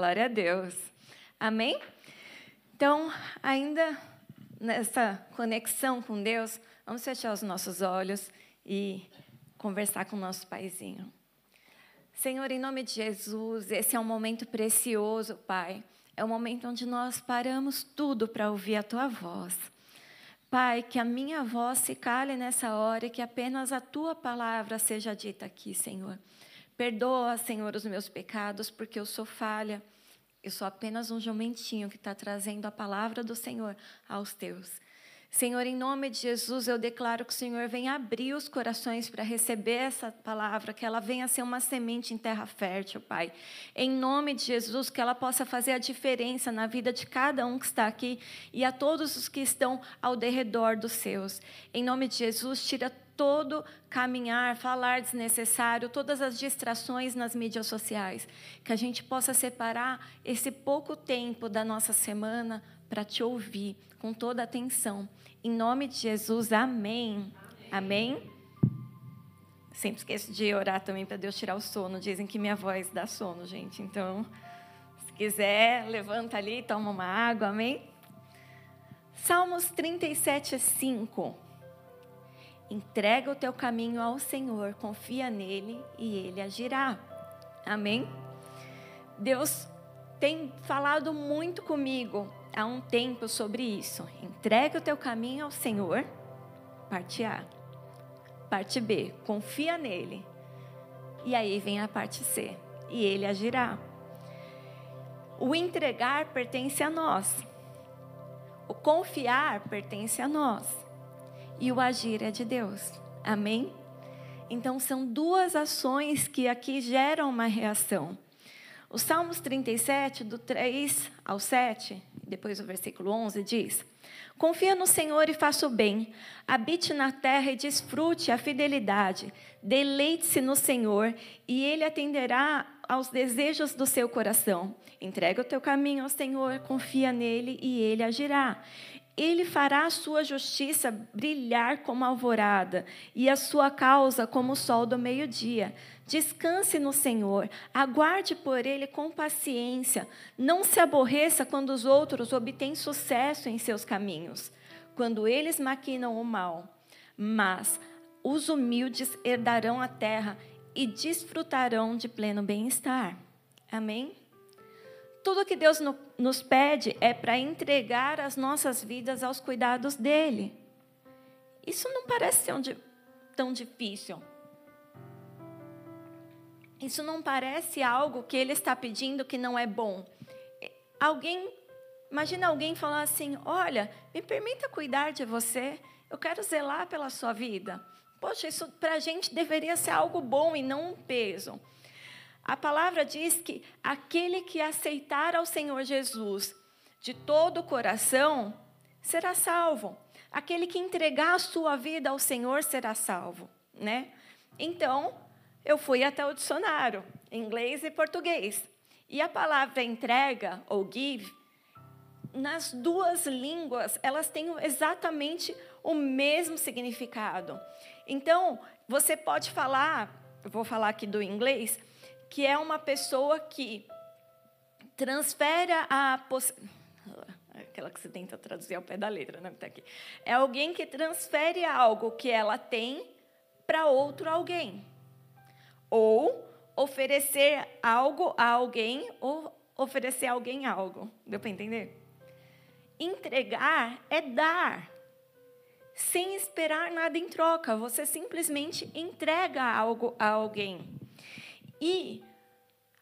Glória a Deus. Amém? Então, ainda nessa conexão com Deus, vamos fechar os nossos olhos e conversar com o nosso paizinho. Senhor, em nome de Jesus, esse é um momento precioso, Pai. É um momento onde nós paramos tudo para ouvir a tua voz. Pai, que a minha voz se cale nessa hora e que apenas a tua palavra seja dita aqui, Senhor. Perdoa, Senhor, os meus pecados, porque eu sou falha. Eu sou apenas um jumentinho que está trazendo a palavra do Senhor aos teus. Senhor, em nome de Jesus, eu declaro que o Senhor venha abrir os corações para receber essa palavra, que ela venha ser uma semente em terra fértil, Pai. Em nome de Jesus, que ela possa fazer a diferença na vida de cada um que está aqui e a todos os que estão ao derredor dos seus. Em nome de Jesus, tira todo caminhar, falar desnecessário, todas as distrações nas mídias sociais. Que a gente possa separar esse pouco tempo da nossa semana para te ouvir com toda atenção. Em nome de Jesus, amém. Amém. amém? Sempre esqueço de orar também para Deus tirar o sono. Dizem que minha voz dá sono, gente. Então, se quiser, levanta ali, toma uma água, amém? Salmos 37, 5. Entrega o teu caminho ao Senhor, confia nele e ele agirá. Amém? Deus tem falado muito comigo há um tempo sobre isso. Entrega o teu caminho ao Senhor, parte A. Parte B, confia nele. E aí vem a parte C, e ele agirá. O entregar pertence a nós. O confiar pertence a nós e o agir é de Deus. Amém? Então, são duas ações que aqui geram uma reação. O Salmos 37, do 3 ao 7, depois o versículo 11, diz: Confia no Senhor e faça o bem, habite na terra e desfrute a fidelidade, deleite-se no Senhor e Ele atenderá aos desejos do seu coração. Entrega o teu caminho ao Senhor, confia nele e Ele agirá. Ele fará a sua justiça brilhar como alvorada e a sua causa como o sol do meio-dia. Descanse no Senhor, aguarde por Ele com paciência. Não se aborreça quando os outros obtêm sucesso em seus caminhos, quando eles maquinam o mal. Mas os humildes herdarão a terra e desfrutarão de pleno bem-estar. Amém? Tudo que Deus nos pede é para entregar as nossas vidas aos cuidados dele. Isso não parece ser tão difícil. Isso não parece algo que ele está pedindo que não é bom. Alguém, imagina alguém falar assim: Olha, me permita cuidar de você, eu quero zelar pela sua vida. Poxa, isso para a gente deveria ser algo bom e não um peso. A palavra diz que aquele que aceitar ao Senhor Jesus de todo o coração será salvo. Aquele que entregar a sua vida ao Senhor será salvo, né? Então, eu fui até o dicionário, inglês e português. E a palavra entrega ou give, nas duas línguas, elas têm exatamente o mesmo significado. Então, você pode falar, eu vou falar aqui do inglês, que é uma pessoa que transfere a poss... aquela que você tenta traduzir ao pé da letra, né? Tá aqui. É alguém que transfere algo que ela tem para outro alguém. Ou oferecer algo a alguém ou oferecer a alguém algo. Deu para entender? Entregar é dar. Sem esperar nada em troca, você simplesmente entrega algo a alguém. E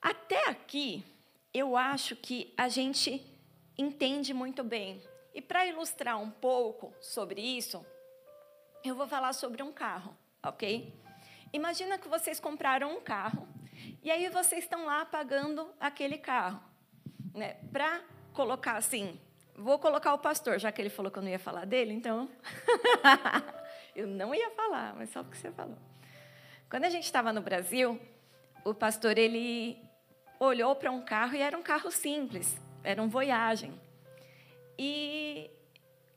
até aqui, eu acho que a gente entende muito bem. E para ilustrar um pouco sobre isso, eu vou falar sobre um carro, ok? Imagina que vocês compraram um carro e aí vocês estão lá pagando aquele carro, né? Para colocar assim, vou colocar o pastor, já que ele falou que eu não ia falar dele, então eu não ia falar, mas só porque você falou. Quando a gente estava no Brasil, o pastor ele olhou para um carro e era um carro simples, era um Voyage. E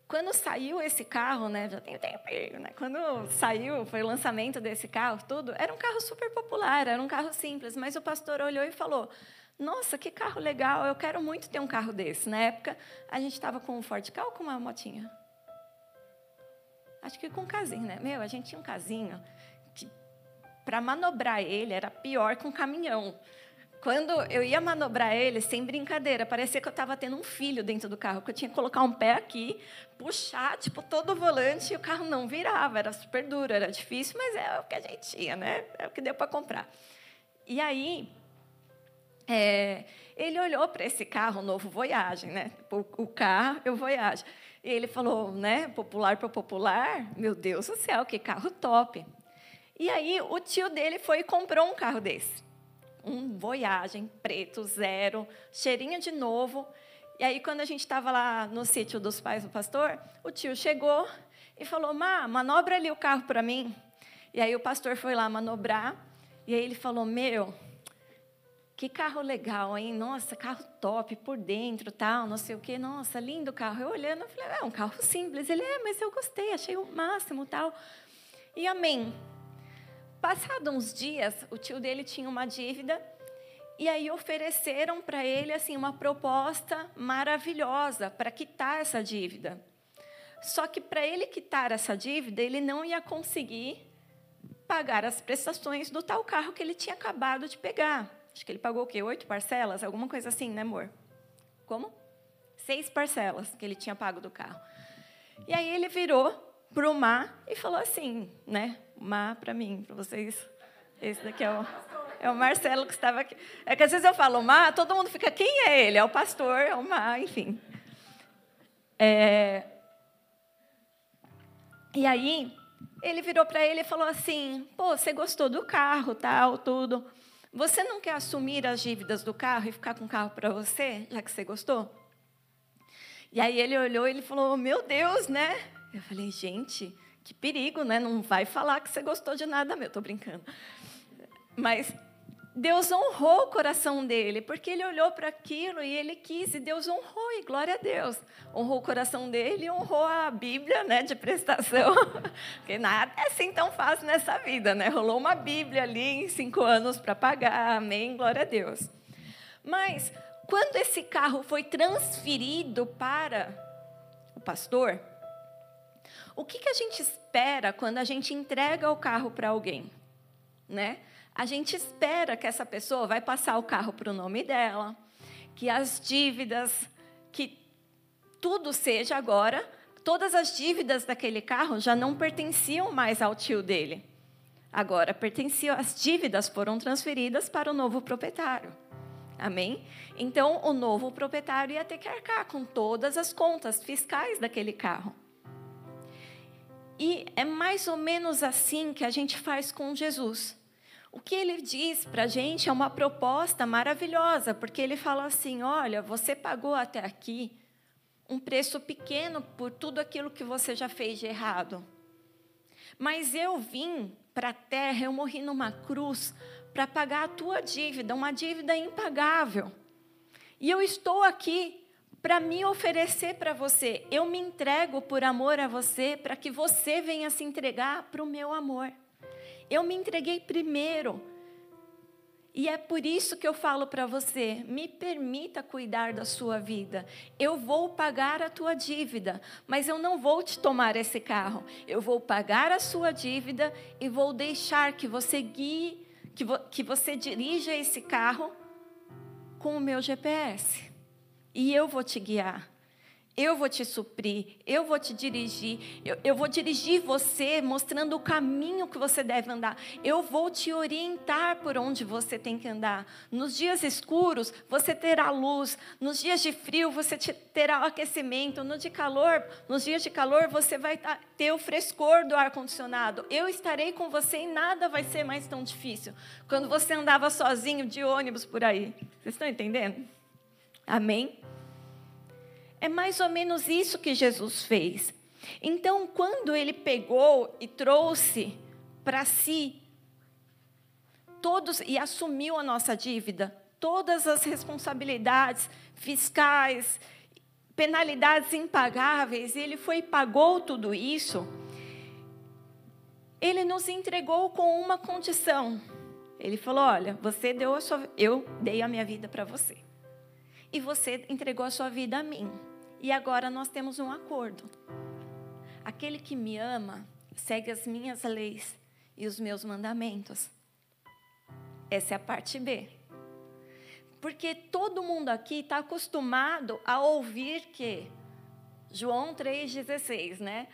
quando saiu esse carro, né, já tem tempo, né, quando saiu, foi o lançamento desse carro, tudo, era um carro super popular, era um carro simples, mas o pastor olhou e falou: Nossa, que carro legal, eu quero muito ter um carro desse. Na época, a gente estava com um Ford Ka ou com uma motinha? Acho que com um casinho, né? Meu, a gente tinha um casinho para manobrar ele, era pior que um caminhão. Quando eu ia manobrar ele, sem brincadeira, parecia que eu estava tendo um filho dentro do carro, que eu tinha que colocar um pé aqui, puxar, tipo, todo o volante, e o carro não virava, era super duro, era difícil, mas é o que a gente tinha, né? É o que deu para comprar. E aí, é, ele olhou para esse carro novo Voyage, né? O, o carro, eu Voyage. E ele falou, né? Popular para popular, meu Deus do céu, que carro top. E aí, o tio dele foi e comprou um carro desse um Voyagem preto, zero, cheirinho de novo. E aí, quando a gente estava lá no sítio dos pais do pastor, o tio chegou e falou: Má, manobra ali o carro para mim. E aí o pastor foi lá manobrar. E aí ele falou: Meu, que carro legal, hein? Nossa, carro top por dentro, tal, não sei o quê. Nossa, lindo carro. Eu olhando, eu falei: É um carro simples. Ele é, mas eu gostei, achei o máximo, tal. E amém. Passados uns dias, o tio dele tinha uma dívida e aí ofereceram para ele assim uma proposta maravilhosa para quitar essa dívida. Só que para ele quitar essa dívida, ele não ia conseguir pagar as prestações do tal carro que ele tinha acabado de pegar. Acho que ele pagou o quê? Oito parcelas? Alguma coisa assim, né, amor? Como? Seis parcelas que ele tinha pago do carro. E aí ele virou para o mar e falou assim, né? Má para mim, para vocês. Esse daqui é o, é o Marcelo que estava aqui. É que às vezes eu falo Má, todo mundo fica, quem é ele? É o pastor, é o Má, enfim. É... E aí, ele virou para ele e falou assim: pô, você gostou do carro, tal, tudo. Você não quer assumir as dívidas do carro e ficar com o carro para você, já que você gostou? E aí ele olhou e ele falou: meu Deus, né? Eu falei, gente, que perigo, né? Não vai falar que você gostou de nada meu, estou brincando. Mas Deus honrou o coração dele, porque ele olhou para aquilo e ele quis, e Deus honrou, e glória a Deus. Honrou o coração dele e honrou a Bíblia né, de prestação. Porque nada é assim tão fácil nessa vida, né? Rolou uma Bíblia ali em cinco anos para pagar, amém, glória a Deus. Mas, quando esse carro foi transferido para o pastor, o que, que a gente espera quando a gente entrega o carro para alguém? Né? A gente espera que essa pessoa vai passar o carro para o nome dela, que as dívidas, que tudo seja agora, todas as dívidas daquele carro já não pertenciam mais ao tio dele. Agora pertenciam, as dívidas foram transferidas para o novo proprietário. Amém? Então, o novo proprietário ia ter que arcar com todas as contas fiscais daquele carro. E é mais ou menos assim que a gente faz com Jesus. O que ele diz para a gente é uma proposta maravilhosa, porque ele fala assim: olha, você pagou até aqui um preço pequeno por tudo aquilo que você já fez de errado. Mas eu vim para a terra, eu morri numa cruz para pagar a tua dívida, uma dívida impagável. E eu estou aqui para me oferecer para você. Eu me entrego por amor a você, para que você venha se entregar para o meu amor. Eu me entreguei primeiro. E é por isso que eu falo para você: me permita cuidar da sua vida. Eu vou pagar a tua dívida, mas eu não vou te tomar esse carro. Eu vou pagar a sua dívida e vou deixar que você guie, que, vo, que você dirija esse carro com o meu GPS e eu vou te guiar. Eu vou te suprir, eu vou te dirigir, eu, eu, vou dirigir você mostrando o caminho que você deve andar. Eu vou te orientar por onde você tem que andar. Nos dias escuros, você terá luz. Nos dias de frio, você terá o aquecimento. No de calor, nos dias de calor, você vai ter o frescor do ar-condicionado. Eu estarei com você e nada vai ser mais tão difícil. Quando você andava sozinho de ônibus por aí. Vocês estão entendendo? Amém? É mais ou menos isso que Jesus fez. Então, quando ele pegou e trouxe para si todos e assumiu a nossa dívida, todas as responsabilidades fiscais, penalidades impagáveis, ele foi e pagou tudo isso, ele nos entregou com uma condição. Ele falou: Olha, você deu a sua, eu dei a minha vida para você. E você entregou a sua vida a mim. E agora nós temos um acordo. Aquele que me ama segue as minhas leis e os meus mandamentos. Essa é a parte B. Porque todo mundo aqui está acostumado a ouvir que João 3,16, né?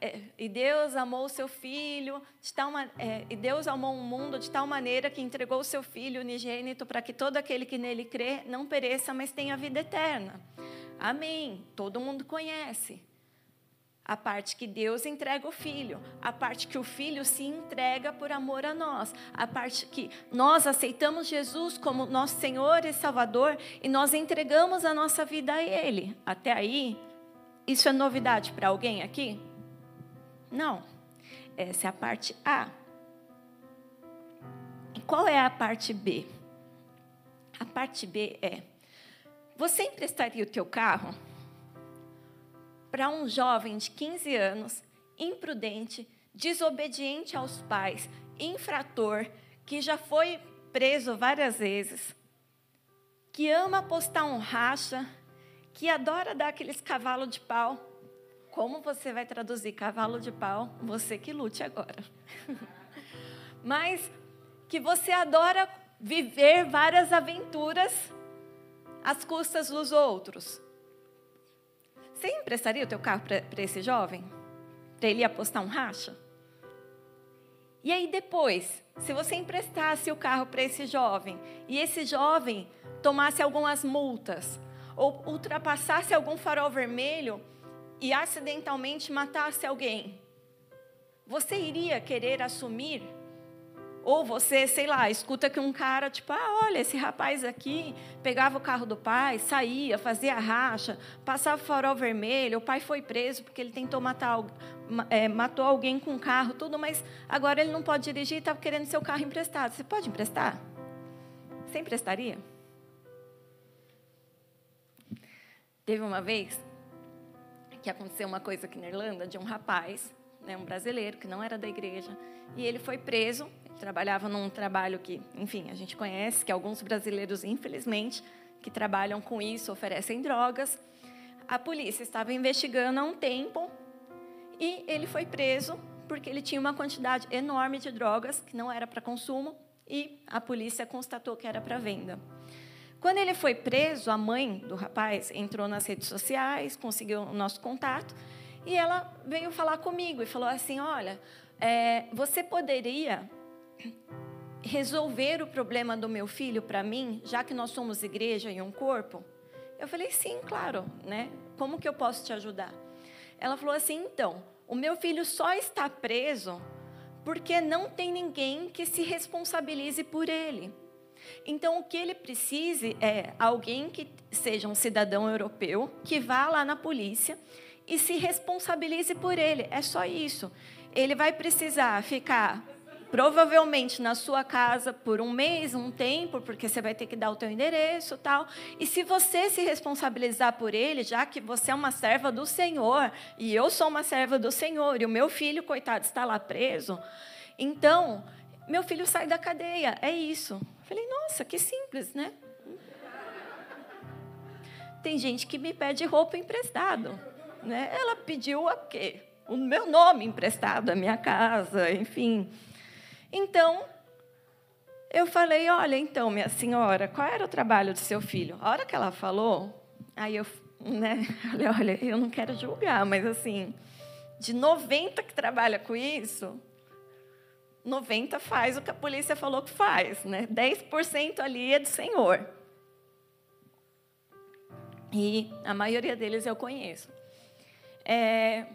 É, e Deus amou o seu filho, de tal é, e Deus amou o mundo de tal maneira que entregou o seu filho unigênito para que todo aquele que nele crê não pereça, mas tenha vida eterna. Amém. Todo mundo conhece. A parte que Deus entrega o filho, a parte que o filho se entrega por amor a nós, a parte que nós aceitamos Jesus como nosso Senhor e Salvador e nós entregamos a nossa vida a Ele. Até aí, isso é novidade para alguém aqui? Não. Essa é a parte A. E qual é a parte B? A parte B é: você emprestaria o teu carro? para um jovem de 15 anos, imprudente, desobediente aos pais, infrator, que já foi preso várias vezes, que ama postar um racha, que adora dar aqueles cavalos de pau. Como você vai traduzir cavalo de pau? Você que lute agora. Mas que você adora viver várias aventuras às custas dos outros. Você emprestaria o teu carro para esse jovem? Para ele apostar um racha? E aí depois, se você emprestasse o carro para esse jovem e esse jovem tomasse algumas multas ou ultrapassasse algum farol vermelho e acidentalmente matasse alguém, você iria querer assumir ou você, sei lá, escuta que um cara, tipo, ah, olha, esse rapaz aqui pegava o carro do pai, saía, fazia racha, passava o farol vermelho, o pai foi preso porque ele tentou matar, é, matou alguém com um carro, tudo, mas agora ele não pode dirigir e estava querendo seu carro emprestado. Você pode emprestar? Você emprestaria? Teve uma vez que aconteceu uma coisa aqui na Irlanda de um rapaz, né, um brasileiro que não era da igreja, e ele foi preso trabalhava num trabalho que, enfim, a gente conhece, que alguns brasileiros, infelizmente, que trabalham com isso, oferecem drogas. A polícia estava investigando há um tempo e ele foi preso porque ele tinha uma quantidade enorme de drogas que não era para consumo e a polícia constatou que era para venda. Quando ele foi preso, a mãe do rapaz entrou nas redes sociais, conseguiu o nosso contato e ela veio falar comigo e falou assim: Olha, é, você poderia resolver o problema do meu filho para mim, já que nós somos igreja e um corpo? Eu falei, sim, claro, né? Como que eu posso te ajudar? Ela falou assim, então, o meu filho só está preso porque não tem ninguém que se responsabilize por ele. Então, o que ele precisa é alguém que seja um cidadão europeu, que vá lá na polícia e se responsabilize por ele. É só isso. Ele vai precisar ficar provavelmente na sua casa por um mês, um tempo, porque você vai ter que dar o teu endereço, tal. E se você se responsabilizar por ele, já que você é uma serva do Senhor e eu sou uma serva do Senhor e o meu filho coitado está lá preso, então meu filho sai da cadeia. É isso. Falei, nossa, que simples, né? Tem gente que me pede roupa emprestado, né? Ela pediu a quê? O meu nome emprestado, a minha casa, enfim. Então, eu falei: Olha, então, minha senhora, qual era o trabalho do seu filho? A hora que ela falou, aí eu né, falei: Olha, eu não quero julgar, mas assim, de 90 que trabalha com isso, 90 faz o que a polícia falou que faz, né? 10% ali é do senhor. E a maioria deles eu conheço. É...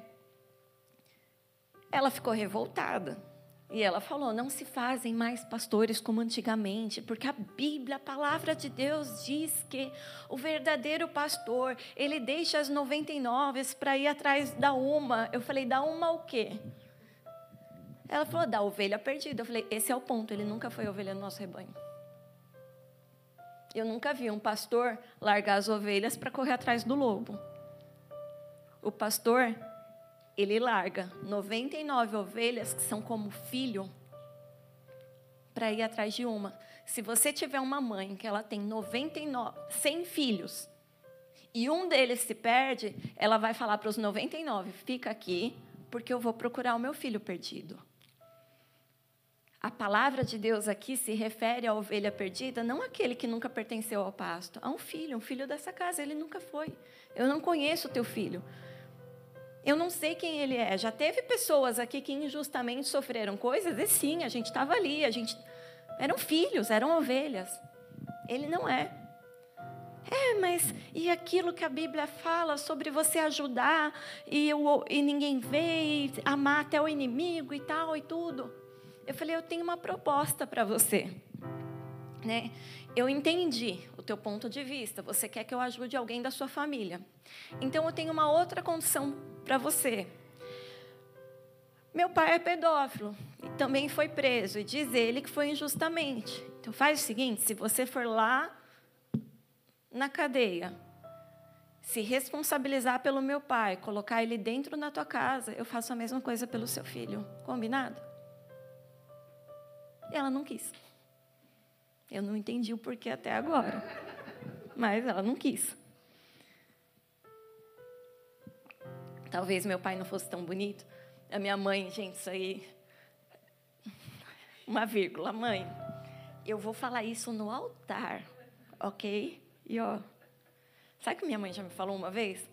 Ela ficou revoltada. E ela falou: não se fazem mais pastores como antigamente, porque a Bíblia, a palavra de Deus, diz que o verdadeiro pastor, ele deixa as 99 para ir atrás da uma. Eu falei: da uma o quê? Ela falou: da ovelha perdida. Eu falei: esse é o ponto, ele nunca foi ovelha no nosso rebanho. Eu nunca vi um pastor largar as ovelhas para correr atrás do lobo. o pastor, ele larga 99 ovelhas que são como filho para ir atrás de uma. Se você tiver uma mãe que ela tem 99, 100 filhos e um deles se perde, ela vai falar para os 99: fica aqui, porque eu vou procurar o meu filho perdido. A palavra de Deus aqui se refere à ovelha perdida, não aquele que nunca pertenceu ao pasto, a um filho, um filho dessa casa, ele nunca foi. Eu não conheço o teu filho. Eu não sei quem ele é. Já teve pessoas aqui que injustamente sofreram coisas, e sim, a gente estava ali, a gente eram filhos, eram ovelhas. Ele não é. É, mas e aquilo que a Bíblia fala sobre você ajudar e, e ninguém vê, e amar até o inimigo e tal e tudo? Eu falei, eu tenho uma proposta para você. Né? Eu entendi o teu ponto de vista. Você quer que eu ajude alguém da sua família. Então eu tenho uma outra condição para você. Meu pai é pedófilo e também foi preso e diz ele que foi injustamente. Então faz o seguinte, se você for lá na cadeia, se responsabilizar pelo meu pai, colocar ele dentro da tua casa, eu faço a mesma coisa pelo seu filho. Combinado? E ela não quis. Eu não entendi o porquê até agora. Mas ela não quis. Talvez meu pai não fosse tão bonito. A minha mãe, gente, isso aí. Uma vírgula, mãe. Eu vou falar isso no altar, ok? E ó, sabe o que minha mãe já me falou uma vez?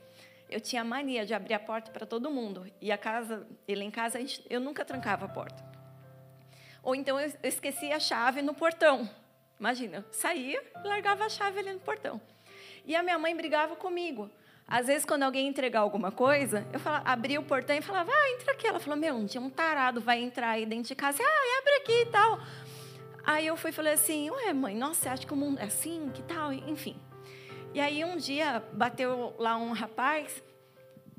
Eu tinha mania de abrir a porta para todo mundo. E a casa, ele em casa, eu nunca trancava a porta. Ou então eu esquecia a chave no portão. Imagina, eu saía largava a chave ali no portão. E a minha mãe brigava comigo. Às vezes, quando alguém entregar alguma coisa, eu falava, abria o portão e falava, ah, entra aqui. Ela falou, meu, um dia um tarado vai entrar aí dentro de casa. Ah, abre aqui e tal. Aí eu fui e falei assim, ué, mãe, nossa, você acha que o mundo é assim? Que tal? Enfim. E aí um dia bateu lá um rapaz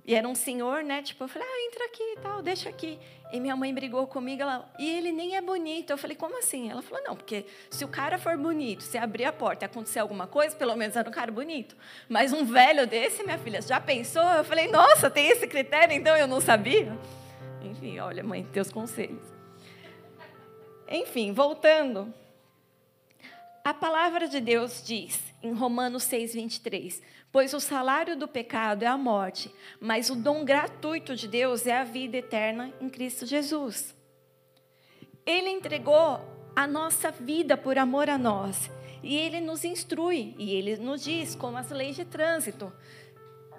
e era um senhor, né? Tipo, eu falei, ah, entra aqui e tal, deixa aqui. E minha mãe brigou comigo, ela, e ele nem é bonito. Eu falei, como assim? Ela falou, não, porque se o cara for bonito, se abrir a porta e acontecer alguma coisa, pelo menos era um cara bonito. Mas um velho desse, minha filha, já pensou? Eu falei, nossa, tem esse critério, então eu não sabia. Enfim, olha, mãe, teus conselhos. Enfim, voltando. A palavra de Deus diz, em Romanos 6, 23, Pois o salário do pecado é a morte, mas o dom gratuito de Deus é a vida eterna em Cristo Jesus. Ele entregou a nossa vida por amor a nós. E ele nos instrui, e ele nos diz como as leis de trânsito.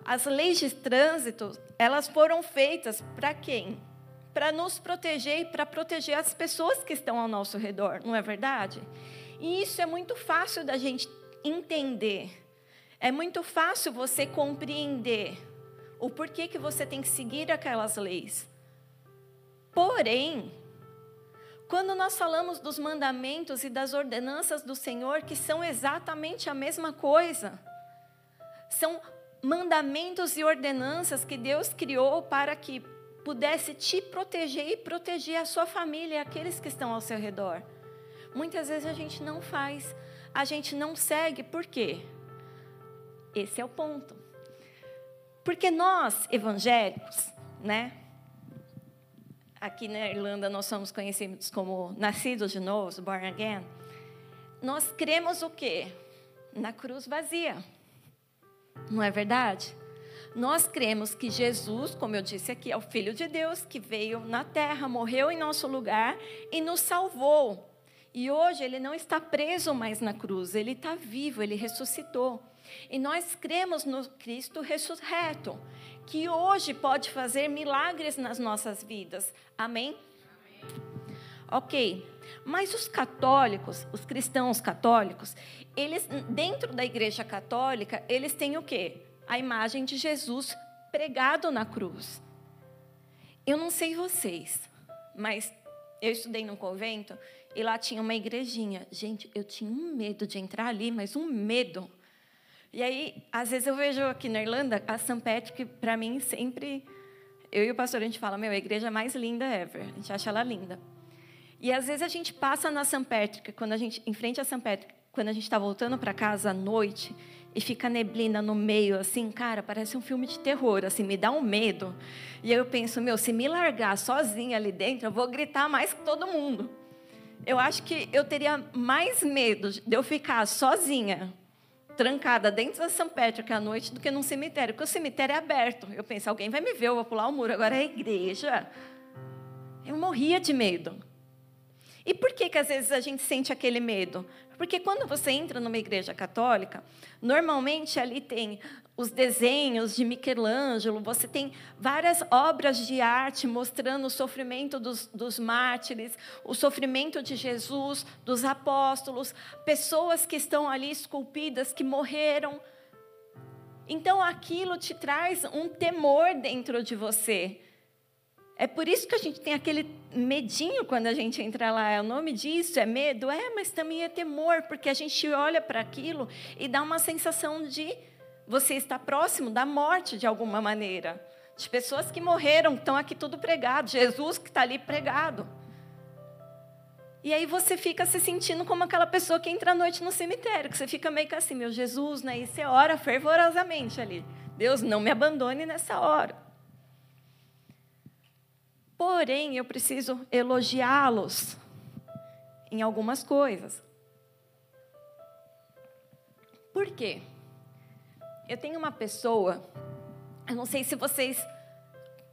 As leis de trânsito, elas foram feitas para quem? Para nos proteger e para proteger as pessoas que estão ao nosso redor, não é verdade? E isso é muito fácil da gente entender. É muito fácil você compreender o porquê que você tem que seguir aquelas leis. Porém, quando nós falamos dos mandamentos e das ordenanças do Senhor, que são exatamente a mesma coisa, são mandamentos e ordenanças que Deus criou para que pudesse te proteger e proteger a sua família e aqueles que estão ao seu redor. Muitas vezes a gente não faz, a gente não segue, por quê? Esse é o ponto. Porque nós, evangélicos, né? Aqui na Irlanda nós somos conhecidos como nascidos de novo, born again. Nós cremos o quê? Na cruz vazia. Não é verdade? Nós cremos que Jesus, como eu disse aqui, é o Filho de Deus que veio na terra, morreu em nosso lugar e nos salvou. E hoje ele não está preso mais na cruz, ele está vivo, ele ressuscitou. E nós cremos no Cristo ressurreto, que hoje pode fazer milagres nas nossas vidas. Amém? Ok. Mas os católicos, os cristãos católicos, eles dentro da Igreja Católica, eles têm o quê? A imagem de Jesus pregado na cruz. Eu não sei vocês, mas eu estudei num convento e lá tinha uma igrejinha. Gente, eu tinha um medo de entrar ali, mas um medo. E aí, às vezes eu vejo aqui na Irlanda a St. Patrick, para mim, sempre. Eu e o pastor, a gente fala, meu, a igreja mais linda ever. A gente acha ela linda. E às vezes a gente passa na St. Patrick, quando a gente, em frente a St. Patrick, quando a gente está voltando para casa à noite, e fica neblina no meio, assim, cara, parece um filme de terror, assim, me dá um medo. E eu penso, meu, se me largar sozinha ali dentro, eu vou gritar mais que todo mundo. Eu acho que eu teria mais medo de eu ficar sozinha, trancada dentro da São Patrick à noite, do que num cemitério, porque o cemitério é aberto. Eu penso, alguém vai me ver, eu vou pular o muro. Agora é a igreja. Eu morria de medo. E por que, que às vezes a gente sente aquele medo? Porque quando você entra numa igreja católica, normalmente ali tem os desenhos de Michelangelo, você tem várias obras de arte mostrando o sofrimento dos, dos mártires, o sofrimento de Jesus, dos apóstolos, pessoas que estão ali esculpidas, que morreram. Então aquilo te traz um temor dentro de você. É por isso que a gente tem aquele medinho quando a gente entra lá. É o nome disso é medo? É, mas também é temor, porque a gente olha para aquilo e dá uma sensação de você estar próximo da morte de alguma maneira. De pessoas que morreram, estão aqui tudo pregado. Jesus que está ali pregado. E aí você fica se sentindo como aquela pessoa que entra à noite no cemitério, que você fica meio que assim, meu Jesus, né? E você ora fervorosamente ali. Deus, não me abandone nessa hora. Porém, eu preciso elogiá-los em algumas coisas. Por quê? Eu tenho uma pessoa, eu não sei se vocês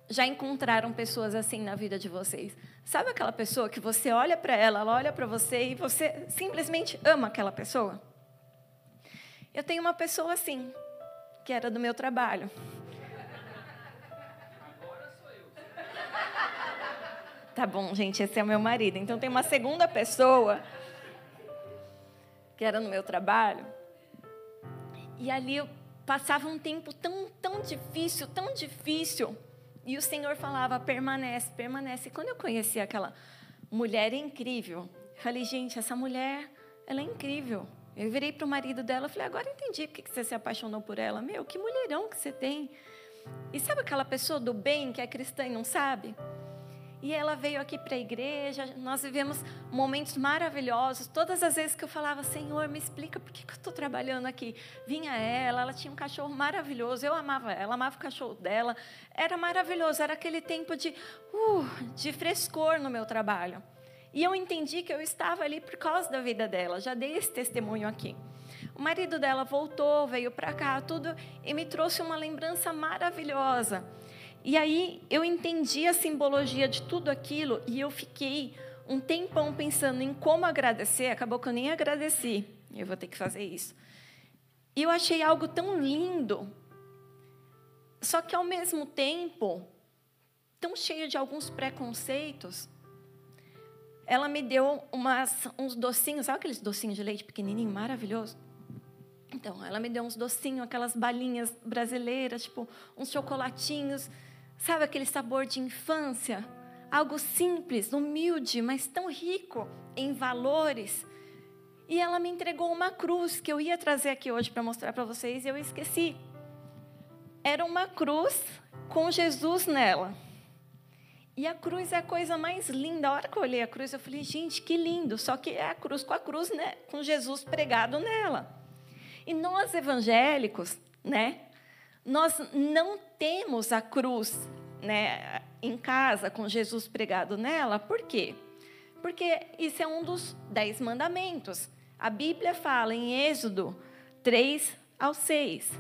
já encontraram pessoas assim na vida de vocês. Sabe aquela pessoa que você olha para ela, ela olha para você e você simplesmente ama aquela pessoa? Eu tenho uma pessoa assim, que era do meu trabalho. Tá bom, gente, esse é o meu marido. Então tem uma segunda pessoa que era no meu trabalho. E ali eu passava um tempo tão, tão difícil, tão difícil. E o Senhor falava: permanece, permanece. E quando eu conheci aquela mulher incrível, falei: gente, essa mulher, ela é incrível. Eu virei para o marido dela e falei: agora entendi porque você se apaixonou por ela. Meu, que mulherão que você tem. E sabe aquela pessoa do bem que é cristã e não sabe? E ela veio aqui para a igreja, nós vivemos momentos maravilhosos. Todas as vezes que eu falava, Senhor, me explica por que, que eu estou trabalhando aqui. Vinha ela, ela tinha um cachorro maravilhoso, eu amava ela, amava o cachorro dela. Era maravilhoso, era aquele tempo de, uh, de frescor no meu trabalho. E eu entendi que eu estava ali por causa da vida dela, já dei esse testemunho aqui. O marido dela voltou, veio para cá, tudo, e me trouxe uma lembrança maravilhosa. E aí eu entendi a simbologia de tudo aquilo e eu fiquei um tempão pensando em como agradecer, acabou que eu nem agradeci. Eu vou ter que fazer isso. E eu achei algo tão lindo, só que ao mesmo tempo tão cheio de alguns preconceitos. Ela me deu umas, uns docinhos, sabe aqueles docinhos de leite pequenininho, maravilhoso? Então, ela me deu uns docinhos, aquelas balinhas brasileiras, tipo uns chocolatinhos. Sabe aquele sabor de infância? Algo simples, humilde, mas tão rico em valores. E ela me entregou uma cruz que eu ia trazer aqui hoje para mostrar para vocês e eu esqueci. Era uma cruz com Jesus nela. E a cruz é a coisa mais linda. A hora que eu olhei a cruz, eu falei, gente, que lindo. Só que é a cruz com a cruz, né? Com Jesus pregado nela. E nós evangélicos, né? Nós não temos a cruz né, em casa com Jesus pregado nela, por quê? Porque isso é um dos dez mandamentos. A Bíblia fala em Êxodo 3 ao 6.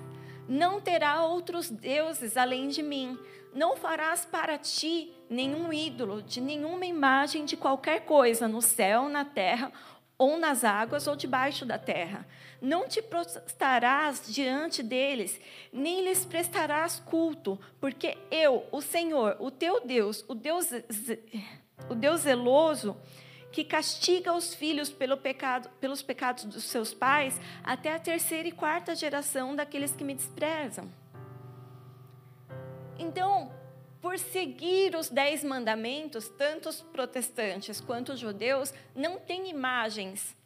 Não terá outros deuses além de mim. Não farás para ti nenhum ídolo de nenhuma imagem de qualquer coisa no céu, na terra ou nas águas ou debaixo da terra. Não te prostrarás diante deles, nem lhes prestarás culto, porque eu, o Senhor, o teu Deus, o Deus, o Deus zeloso, que castiga os filhos pelo pecado, pelos pecados dos seus pais, até a terceira e quarta geração daqueles que me desprezam. Então, por seguir os dez mandamentos, tanto os protestantes quanto os judeus não têm imagens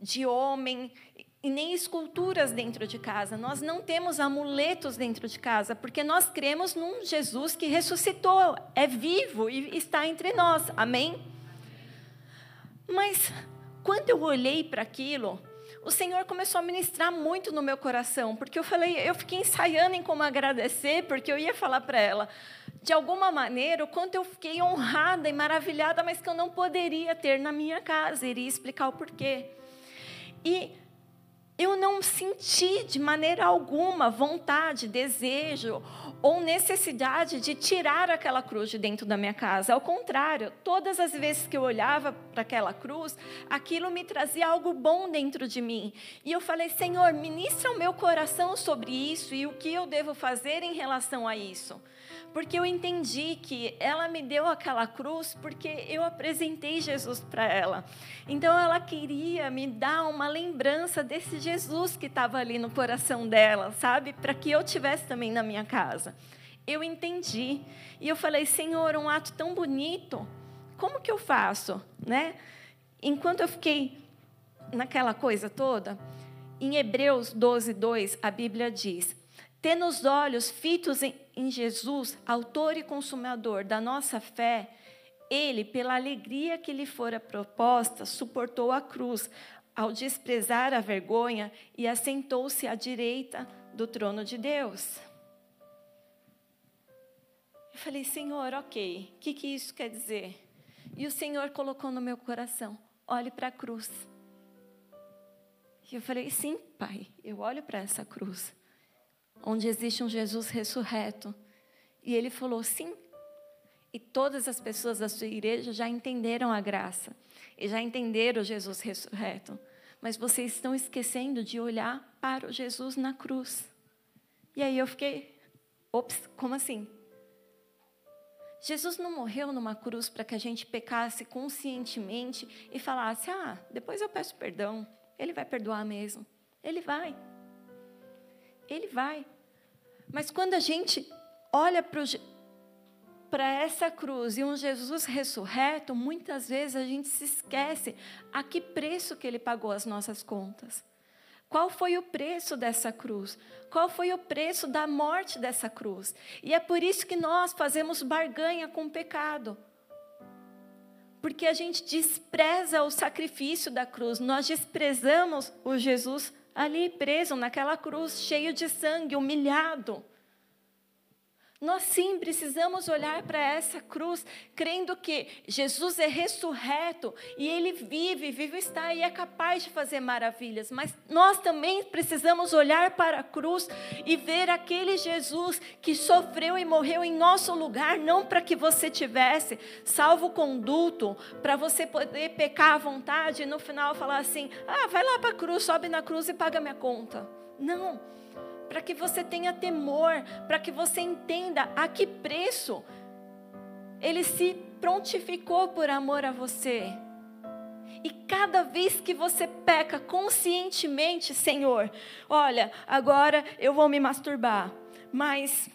de homem e nem esculturas dentro de casa. Nós não temos amuletos dentro de casa, porque nós cremos num Jesus que ressuscitou, é vivo e está entre nós. Amém? Mas quando eu olhei para aquilo, o Senhor começou a ministrar muito no meu coração, porque eu falei, eu fiquei ensaiando em como agradecer, porque eu ia falar para ela, de alguma maneira, o quanto eu fiquei honrada e maravilhada, mas que eu não poderia ter na minha casa, iria explicar o porquê. E eu não senti de maneira alguma vontade, desejo ou necessidade de tirar aquela cruz de dentro da minha casa. Ao contrário, todas as vezes que eu olhava para aquela cruz, aquilo me trazia algo bom dentro de mim. E eu falei: Senhor, ministra o meu coração sobre isso e o que eu devo fazer em relação a isso porque eu entendi que ela me deu aquela cruz porque eu apresentei Jesus para ela. Então ela queria me dar uma lembrança desse Jesus que estava ali no coração dela, sabe? Para que eu tivesse também na minha casa. Eu entendi. E eu falei: "Senhor, um ato tão bonito, como que eu faço?", né? Enquanto eu fiquei naquela coisa toda, em Hebreus 12, 2, a Bíblia diz: Tendo os olhos fitos em, em Jesus, autor e consumador da nossa fé, ele, pela alegria que lhe fora proposta, suportou a cruz, ao desprezar a vergonha, e assentou-se à direita do trono de Deus. Eu falei, Senhor, ok, o que, que isso quer dizer? E o Senhor colocou no meu coração: olhe para a cruz. E eu falei, sim, Pai, eu olho para essa cruz onde existe um Jesus ressurreto. E ele falou: sim. E todas as pessoas da sua igreja já entenderam a graça e já entenderam Jesus ressurreto. Mas vocês estão esquecendo de olhar para o Jesus na cruz. E aí eu fiquei, ops, como assim? Jesus não morreu numa cruz para que a gente pecasse conscientemente e falasse: ah, depois eu peço perdão. Ele vai perdoar mesmo. Ele vai. Ele vai. Mas quando a gente olha para essa cruz e um Jesus ressurreto, muitas vezes a gente se esquece a que preço que ele pagou as nossas contas. Qual foi o preço dessa cruz? Qual foi o preço da morte dessa cruz? E é por isso que nós fazemos barganha com o pecado. Porque a gente despreza o sacrifício da cruz, nós desprezamos o Jesus ali preso naquela cruz, cheio de sangue, humilhado. Nós sim precisamos olhar para essa cruz, crendo que Jesus é ressurreto e ele vive, vive está e é capaz de fazer maravilhas. Mas nós também precisamos olhar para a cruz e ver aquele Jesus que sofreu e morreu em nosso lugar, não para que você tivesse salvo conduto, para você poder pecar à vontade e no final falar assim: ah, vai lá para a cruz, sobe na cruz e paga minha conta. Não para que você tenha temor, para que você entenda a que preço ele se prontificou por amor a você. E cada vez que você peca conscientemente, Senhor, olha, agora eu vou me masturbar, mas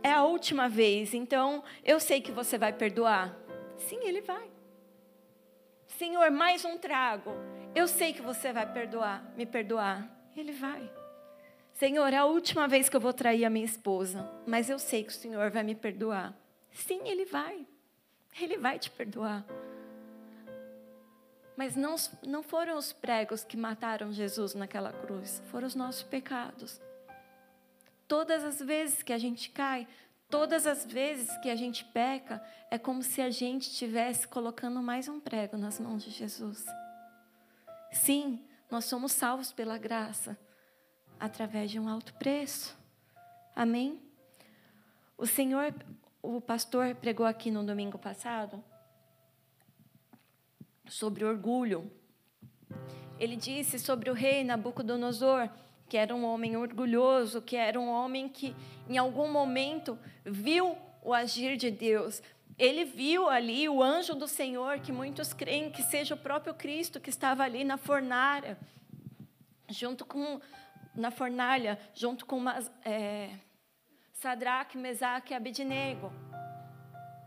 é a última vez, então eu sei que você vai perdoar. Sim, Ele vai. Senhor, mais um trago. Eu sei que você vai perdoar, me perdoar. Ele vai. Senhor, é a última vez que eu vou trair a minha esposa, mas eu sei que o Senhor vai me perdoar. Sim, Ele vai. Ele vai te perdoar. Mas não, não foram os pregos que mataram Jesus naquela cruz, foram os nossos pecados. Todas as vezes que a gente cai, todas as vezes que a gente peca, é como se a gente estivesse colocando mais um prego nas mãos de Jesus. Sim, nós somos salvos pela graça, através de um alto preço. Amém? O Senhor, o pastor pregou aqui no domingo passado sobre orgulho. Ele disse sobre o rei Nabucodonosor, que era um homem orgulhoso, que era um homem que em algum momento viu o agir de Deus. Ele viu ali o anjo do Senhor, que muitos creem que seja o próprio Cristo que estava ali na fornalha, junto com na fornalha, junto com é, Sadraque, Mesaque e Abednego.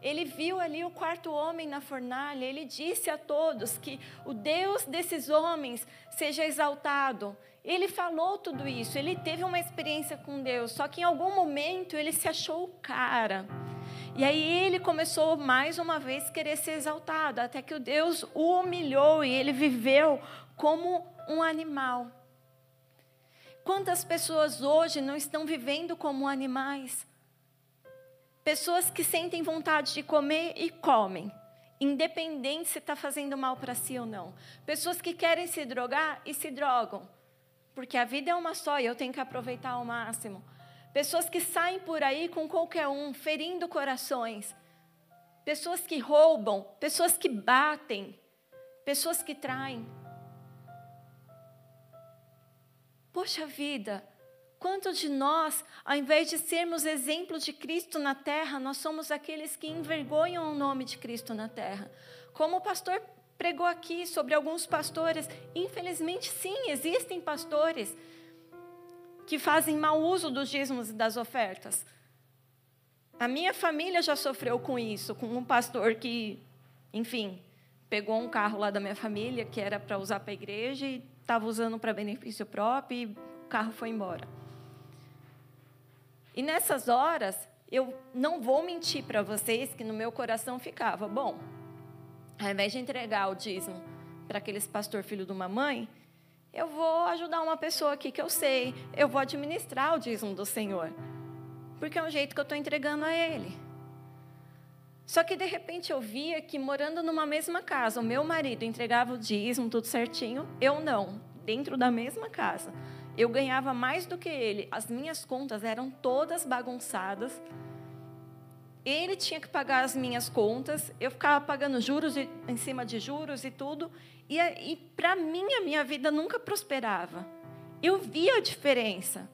Ele viu ali o quarto homem na fornalha, ele disse a todos que o Deus desses homens seja exaltado. Ele falou tudo isso, ele teve uma experiência com Deus, só que em algum momento ele se achou o cara. E aí ele começou mais uma vez querer ser exaltado, até que o Deus o humilhou e ele viveu como um animal. Quantas pessoas hoje não estão vivendo como animais? Pessoas que sentem vontade de comer e comem, independente se está fazendo mal para si ou não. Pessoas que querem se drogar e se drogam, porque a vida é uma só e eu tenho que aproveitar ao máximo. Pessoas que saem por aí com qualquer um, ferindo corações. Pessoas que roubam, pessoas que batem, pessoas que traem. Poxa vida, quantos de nós, ao invés de sermos exemplo de Cristo na terra, nós somos aqueles que envergonham o nome de Cristo na terra? Como o pastor pregou aqui sobre alguns pastores, infelizmente, sim, existem pastores que fazem mau uso dos dízimos e das ofertas. A minha família já sofreu com isso, com um pastor que, enfim, pegou um carro lá da minha família que era para usar para a igreja e estava usando para benefício próprio e o carro foi embora. E nessas horas, eu não vou mentir para vocês que no meu coração ficava, bom, ao invés de entregar o dízimo para aqueles pastor filho de uma mãe, eu vou ajudar uma pessoa aqui que eu sei, eu vou administrar o dízimo do Senhor, porque é um jeito que eu estou entregando a Ele. Só que de repente eu via que morando numa mesma casa, o meu marido entregava o dízimo, tudo certinho, eu não, dentro da mesma casa. Eu ganhava mais do que ele, as minhas contas eram todas bagunçadas. Ele tinha que pagar as minhas contas, eu ficava pagando juros em cima de juros e tudo, e, e para mim, a minha vida nunca prosperava. Eu via a diferença.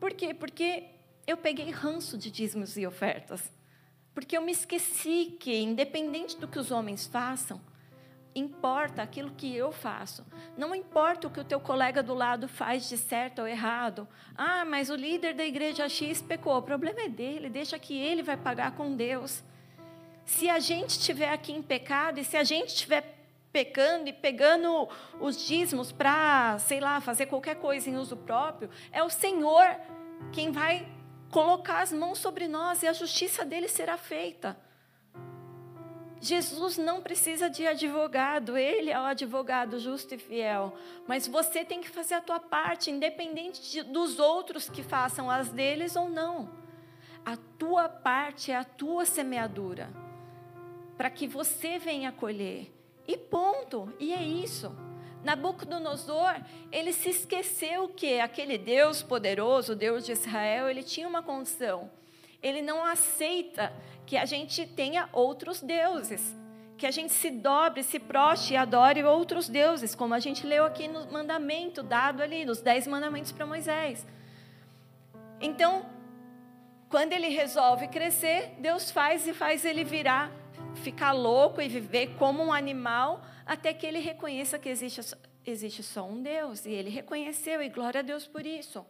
Por quê? Porque eu peguei ranço de dízimos e ofertas. Porque eu me esqueci que, independente do que os homens façam, importa aquilo que eu faço. Não importa o que o teu colega do lado faz de certo ou errado. Ah, mas o líder da igreja X pecou. O problema é dele, deixa que ele vai pagar com Deus. Se a gente estiver aqui em pecado e se a gente estiver pecando e pegando os dízimos para, sei lá, fazer qualquer coisa em uso próprio, é o Senhor quem vai colocar as mãos sobre nós e a justiça dele será feita. Jesus não precisa de advogado, ele é o advogado justo e fiel. Mas você tem que fazer a tua parte, independente de, dos outros que façam as deles ou não. A tua parte é a tua semeadura, para que você venha colher. E ponto. E é isso. Nabucodonosor, ele se esqueceu que aquele Deus poderoso, Deus de Israel, ele tinha uma condição. Ele não aceita que a gente tenha outros deuses, que a gente se dobre, se proste e adore outros deuses, como a gente leu aqui no mandamento dado ali, nos dez mandamentos para Moisés. Então, quando ele resolve crescer, Deus faz e faz ele virar ficar louco e viver como um animal até que ele reconheça que existe, existe só um Deus. E ele reconheceu, e glória a Deus por isso.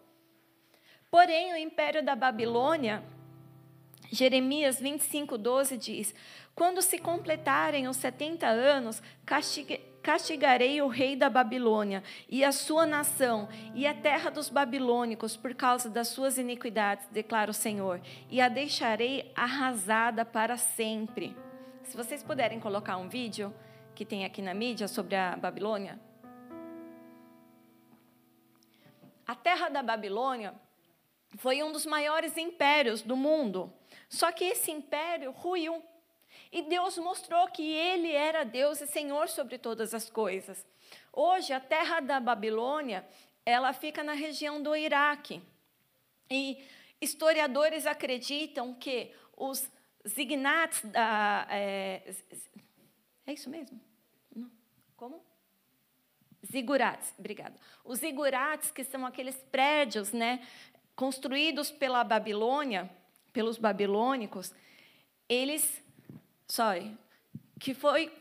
Porém, o império da Babilônia, Jeremias 25, 12 diz: Quando se completarem os 70 anos, castigarei o rei da Babilônia e a sua nação e a terra dos babilônicos por causa das suas iniquidades, declara o Senhor, e a deixarei arrasada para sempre. Se vocês puderem colocar um vídeo que tem aqui na mídia sobre a Babilônia. A terra da Babilônia foi um dos maiores impérios do mundo. Só que esse império ruiu. E Deus mostrou que ele era Deus e Senhor sobre todas as coisas. Hoje, a terra da Babilônia, ela fica na região do Iraque. E historiadores acreditam que os Zignats da. É, é isso mesmo? Não. Como? Zigurates, obrigada. Os zigurates, que são aqueles prédios né, construídos pela Babilônia, pelos babilônicos, eles, sorry, que foi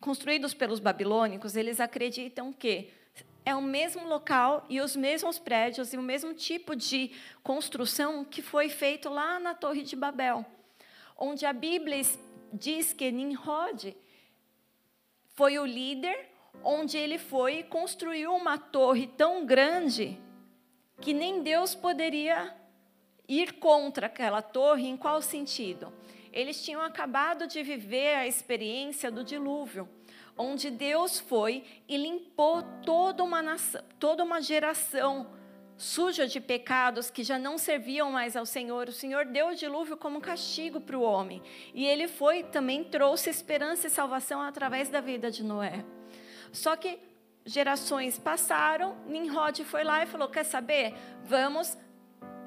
construídos pelos babilônicos, eles acreditam que é o mesmo local e os mesmos prédios e o mesmo tipo de construção que foi feito lá na Torre de Babel onde a Bíblia diz que Nimrod foi o líder, onde ele foi e construiu uma torre tão grande que nem Deus poderia ir contra aquela torre. Em qual sentido? Eles tinham acabado de viver a experiência do dilúvio, onde Deus foi e limpou toda uma nação, toda uma geração suja de pecados que já não serviam mais ao Senhor. O Senhor deu o dilúvio como castigo para o homem. E ele foi também trouxe esperança e salvação através da vida de Noé. Só que gerações passaram, Nimrod foi lá e falou: "Quer saber? Vamos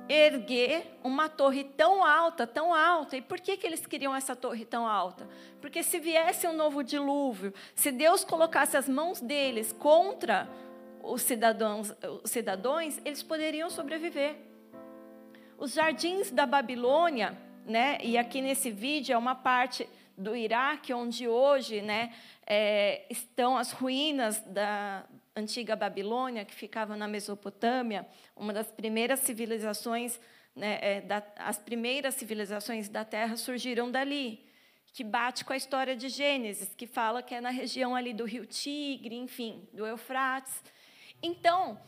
erguer uma torre tão alta, tão alta. E por que, que eles queriam essa torre tão alta? Porque se viesse um novo dilúvio, se Deus colocasse as mãos deles contra os cidadãos, os cidadãos eles poderiam sobreviver. Os jardins da Babilônia, né, e aqui nesse vídeo é uma parte do Iraque, onde hoje né, é, estão as ruínas da, antiga Babilônia, que ficava na Mesopotâmia, uma das primeiras civilizações, né, é, da, as primeiras civilizações da Terra surgiram dali, que bate com a história de Gênesis, que fala que é na região ali do Rio Tigre, enfim, do Eufrates. Então,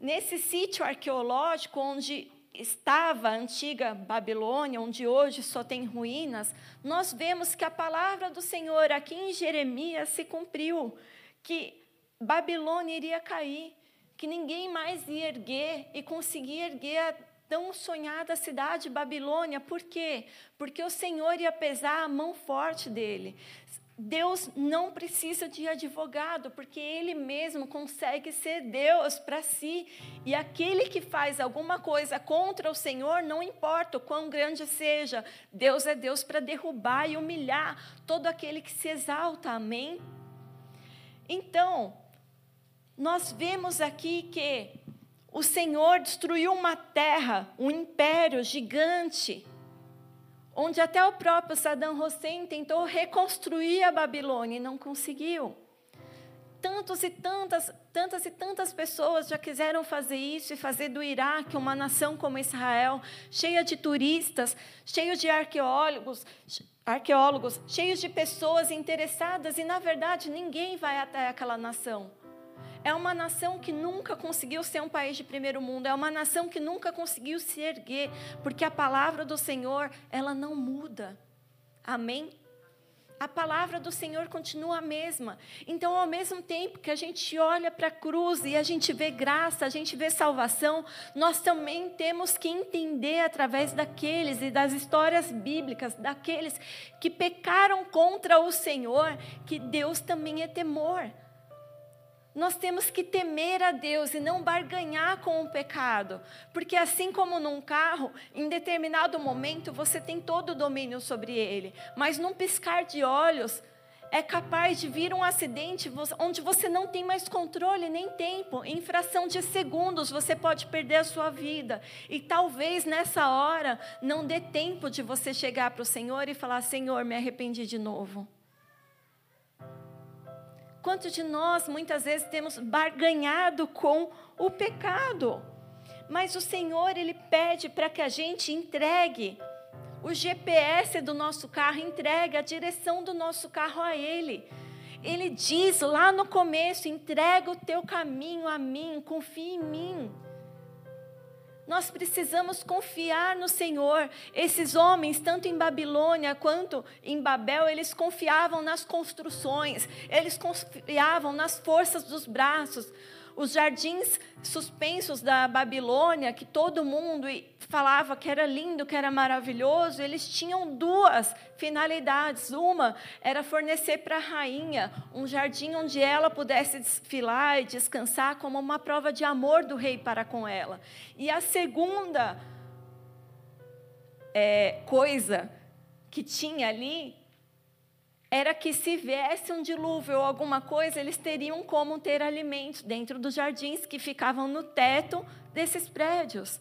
nesse sítio arqueológico onde estava a antiga Babilônia, onde hoje só tem ruínas, nós vemos que a palavra do Senhor aqui em Jeremias se cumpriu, que Babilônia iria cair, que ninguém mais ia erguer e conseguir erguer a tão sonhada cidade Babilônia. Por quê? Porque o Senhor ia pesar a mão forte dele. Deus não precisa de advogado, porque Ele mesmo consegue ser Deus para si. E aquele que faz alguma coisa contra o Senhor, não importa o quão grande seja, Deus é Deus para derrubar e humilhar todo aquele que se exalta. Amém? Então, nós vemos aqui que o Senhor destruiu uma terra, um império gigante, onde até o próprio Saddam Hussein tentou reconstruir a Babilônia e não conseguiu. Tantos e tantas, tantas e tantas pessoas já quiseram fazer isso e fazer do Iraque uma nação como Israel, cheia de turistas, cheia de arqueólogos, arqueólogos, cheios de pessoas interessadas e na verdade ninguém vai até aquela nação. É uma nação que nunca conseguiu ser um país de primeiro mundo, é uma nação que nunca conseguiu se erguer, porque a palavra do Senhor, ela não muda. Amém? A palavra do Senhor continua a mesma. Então, ao mesmo tempo que a gente olha para a cruz e a gente vê graça, a gente vê salvação, nós também temos que entender através daqueles e das histórias bíblicas, daqueles que pecaram contra o Senhor, que Deus também é temor. Nós temos que temer a Deus e não barganhar com o pecado, porque assim como num carro, em determinado momento você tem todo o domínio sobre ele, mas num piscar de olhos é capaz de vir um acidente onde você não tem mais controle nem tempo. Em fração de segundos você pode perder a sua vida. E talvez nessa hora não dê tempo de você chegar para o Senhor e falar: Senhor, me arrependi de novo. Quantos de nós muitas vezes temos barganhado com o pecado? Mas o Senhor, Ele pede para que a gente entregue o GPS do nosso carro, entregue a direção do nosso carro a Ele. Ele diz lá no começo: entrega o teu caminho a mim, confia em mim. Nós precisamos confiar no Senhor. Esses homens, tanto em Babilônia quanto em Babel, eles confiavam nas construções, eles confiavam nas forças dos braços os jardins suspensos da Babilônia, que todo mundo falava que era lindo, que era maravilhoso, eles tinham duas finalidades. Uma era fornecer para a rainha um jardim onde ela pudesse desfilar e descansar como uma prova de amor do rei para com ela. E a segunda é, coisa que tinha ali era que se viesse um dilúvio ou alguma coisa, eles teriam como ter alimentos dentro dos jardins que ficavam no teto desses prédios.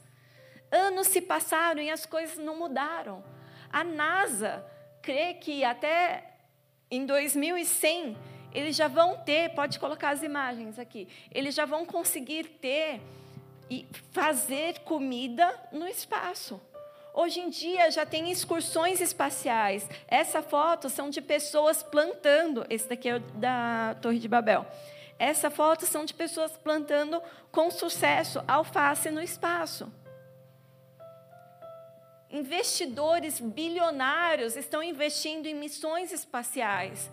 Anos se passaram e as coisas não mudaram. A NASA crê que até em 2100 eles já vão ter, pode colocar as imagens aqui, eles já vão conseguir ter e fazer comida no espaço. Hoje em dia já tem excursões espaciais. Essa foto são de pessoas plantando. Esse daqui é da Torre de Babel. Essa foto são de pessoas plantando com sucesso alface no espaço. Investidores bilionários estão investindo em missões espaciais.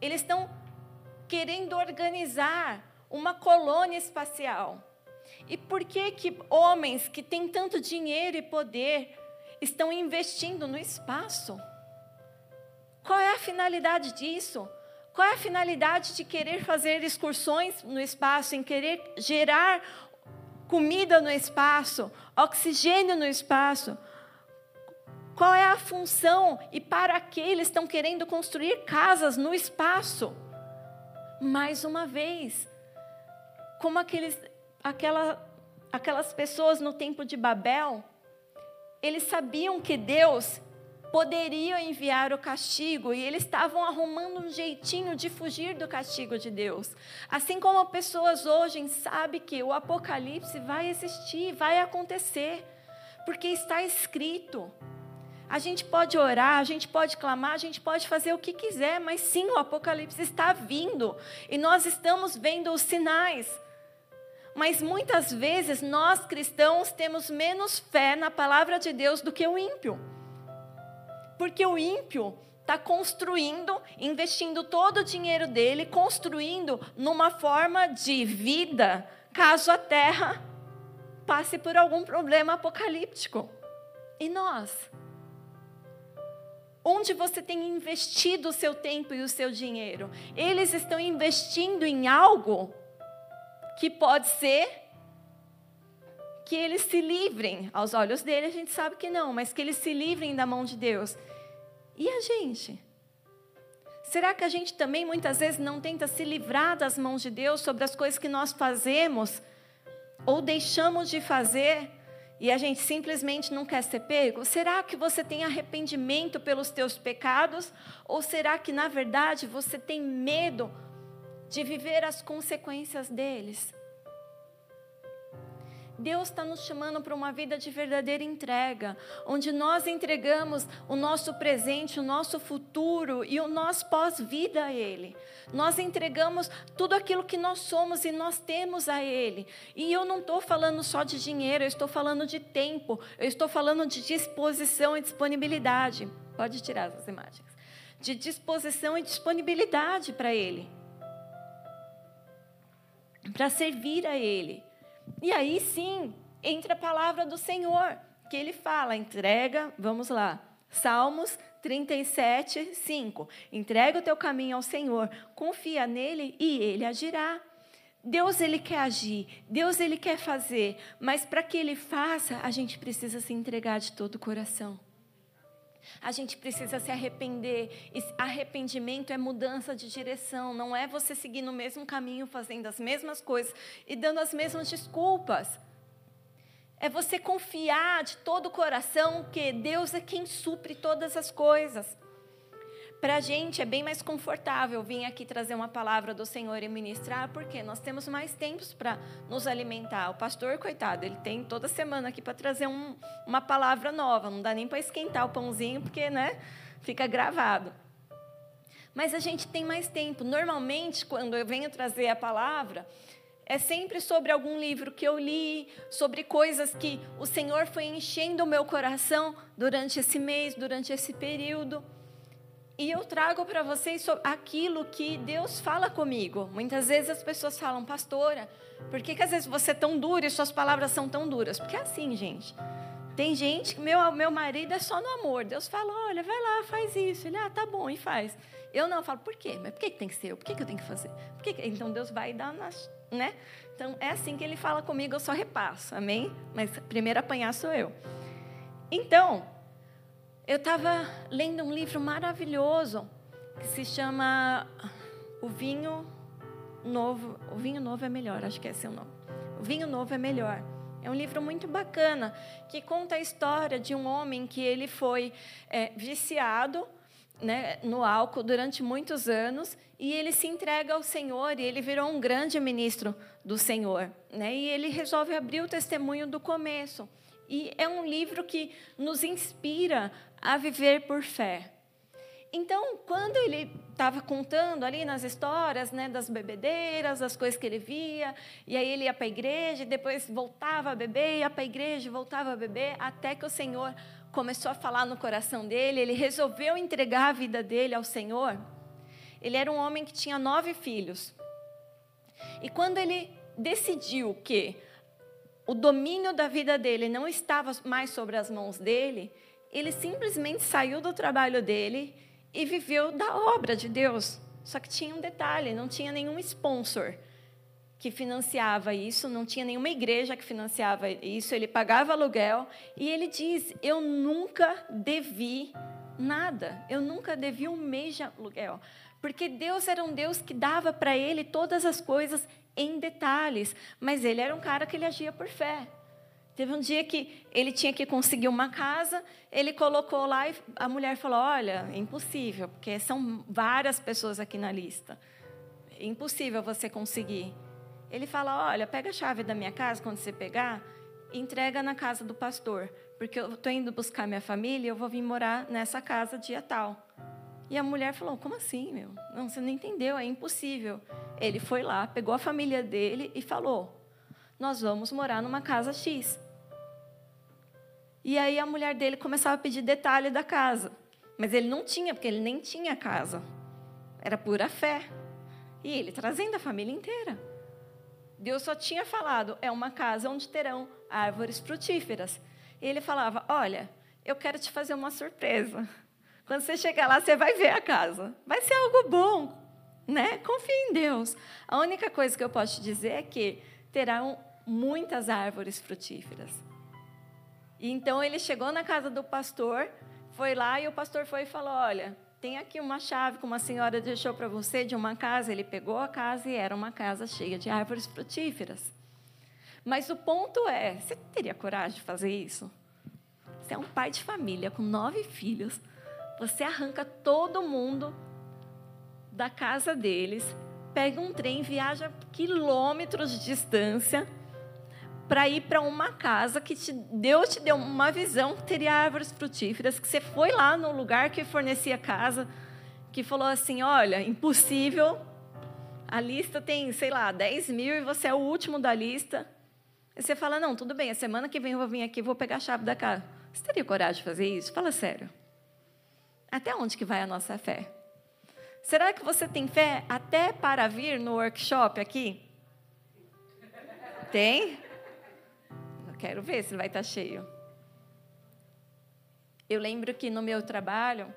Eles estão querendo organizar uma colônia espacial. E por que que homens que têm tanto dinheiro e poder estão investindo no espaço? Qual é a finalidade disso? Qual é a finalidade de querer fazer excursões no espaço, em querer gerar comida no espaço, oxigênio no espaço? Qual é a função e para que eles estão querendo construir casas no espaço? Mais uma vez, como aqueles, aquela, aquelas pessoas no tempo de Babel, eles sabiam que Deus poderia enviar o castigo e eles estavam arrumando um jeitinho de fugir do castigo de Deus. Assim como pessoas hoje sabem que o apocalipse vai existir, vai acontecer, porque está escrito. A gente pode orar, a gente pode clamar, a gente pode fazer o que quiser, mas sim, o Apocalipse está vindo e nós estamos vendo os sinais. Mas muitas vezes nós cristãos temos menos fé na palavra de Deus do que o ímpio. Porque o ímpio está construindo, investindo todo o dinheiro dele, construindo numa forma de vida, caso a terra passe por algum problema apocalíptico. E nós? Onde você tem investido o seu tempo e o seu dinheiro? Eles estão investindo em algo que pode ser que eles se livrem. Aos olhos dele, a gente sabe que não, mas que eles se livrem da mão de Deus. E a gente? Será que a gente também muitas vezes não tenta se livrar das mãos de Deus sobre as coisas que nós fazemos ou deixamos de fazer? e a gente simplesmente não quer ser pego? Será que você tem arrependimento pelos teus pecados? Ou será que, na verdade, você tem medo de viver as consequências deles? Deus está nos chamando para uma vida de verdadeira entrega, onde nós entregamos o nosso presente, o nosso futuro e o nosso pós-vida a Ele. Nós entregamos tudo aquilo que nós somos e nós temos a Ele. E eu não estou falando só de dinheiro, eu estou falando de tempo, eu estou falando de disposição e disponibilidade. Pode tirar as imagens. De disposição e disponibilidade para Ele. Para servir a Ele. E aí sim, entra a palavra do Senhor, que ele fala, entrega, vamos lá, Salmos 37, 5. Entrega o teu caminho ao Senhor, confia nele e ele agirá. Deus ele quer agir, Deus ele quer fazer, mas para que ele faça, a gente precisa se entregar de todo o coração. A gente precisa se arrepender. Arrependimento é mudança de direção, não é você seguir no mesmo caminho, fazendo as mesmas coisas e dando as mesmas desculpas. É você confiar de todo o coração que Deus é quem supre todas as coisas. Para a gente é bem mais confortável vir aqui trazer uma palavra do Senhor e ministrar, porque nós temos mais tempos para nos alimentar. O pastor, coitado, ele tem toda semana aqui para trazer um, uma palavra nova, não dá nem para esquentar o pãozinho, porque né, fica gravado. Mas a gente tem mais tempo. Normalmente, quando eu venho trazer a palavra, é sempre sobre algum livro que eu li, sobre coisas que o Senhor foi enchendo o meu coração durante esse mês, durante esse período. E eu trago para vocês aquilo que Deus fala comigo. Muitas vezes as pessoas falam, pastora, por que, que às vezes você é tão dura e suas palavras são tão duras? Porque é assim, gente. Tem gente que meu, meu marido é só no amor. Deus fala, olha, vai lá, faz isso. Ele, ah, tá bom, e faz. Eu não, eu falo, por quê? Mas por que, que tem que ser eu? Por que, que eu tenho que fazer? Por que que... Então Deus vai dar nas. Né? Então é assim que ele fala comigo, eu só repasso, amém? Mas primeiro apanhar sou eu. Então, eu estava lendo um livro maravilhoso que se chama O Vinho Novo. O Vinho Novo é melhor, acho que esse é o nome. O Vinho Novo é melhor. É um livro muito bacana que conta a história de um homem que ele foi é, viciado né, no álcool durante muitos anos e ele se entrega ao Senhor e ele virou um grande ministro do Senhor. Né, e ele resolve abrir o testemunho do começo. E é um livro que nos inspira a viver por fé. Então, quando ele estava contando ali nas histórias né, das bebedeiras, das coisas que ele via, e aí ele ia para a igreja, depois voltava a beber, ia para a igreja, voltava a beber, até que o Senhor começou a falar no coração dele, ele resolveu entregar a vida dele ao Senhor. Ele era um homem que tinha nove filhos. E quando ele decidiu que o domínio da vida dele não estava mais sobre as mãos dele, ele simplesmente saiu do trabalho dele e viveu da obra de Deus. Só que tinha um detalhe: não tinha nenhum sponsor que financiava isso, não tinha nenhuma igreja que financiava isso, ele pagava aluguel e ele diz: Eu nunca devi nada, eu nunca devi um mês de aluguel, porque Deus era um Deus que dava para ele todas as coisas em detalhes, mas ele era um cara que ele agia por fé. Teve um dia que ele tinha que conseguir uma casa, ele colocou lá e a mulher falou: Olha, é impossível, porque são várias pessoas aqui na lista. É impossível você conseguir. Ele fala: Olha, pega a chave da minha casa quando você pegar, entrega na casa do pastor, porque eu estou indo buscar minha família e eu vou vir morar nessa casa dia tal. E a mulher falou: Como assim, meu? Não, você não entendeu, é impossível. Ele foi lá, pegou a família dele e falou: Nós vamos morar numa casa X. E aí a mulher dele começava a pedir detalhe da casa. Mas ele não tinha, porque ele nem tinha casa. Era pura fé. E ele trazendo a família inteira. Deus só tinha falado, é uma casa onde terão árvores frutíferas. E ele falava, olha, eu quero te fazer uma surpresa. Quando você chegar lá, você vai ver a casa. Vai ser algo bom, né? Confie em Deus. A única coisa que eu posso te dizer é que terão muitas árvores frutíferas. Então ele chegou na casa do pastor, foi lá e o pastor foi e falou: Olha, tem aqui uma chave que uma senhora deixou para você de uma casa. Ele pegou a casa e era uma casa cheia de árvores frutíferas. Mas o ponto é: você teria coragem de fazer isso? Você é um pai de família com nove filhos. Você arranca todo mundo da casa deles, pega um trem, viaja quilômetros de distância para ir para uma casa que te, Deus te deu uma visão que teria árvores frutíferas, que você foi lá no lugar que fornecia casa, que falou assim: olha, impossível, a lista tem, sei lá, 10 mil e você é o último da lista. E você fala: não, tudo bem, a semana que vem eu vou vir aqui vou pegar a chave da casa. Você teria coragem de fazer isso? Fala sério. Até onde que vai a nossa fé? Será que você tem fé até para vir no workshop aqui? Tem? Quero ver se vai estar cheio. Eu lembro que no meu trabalho,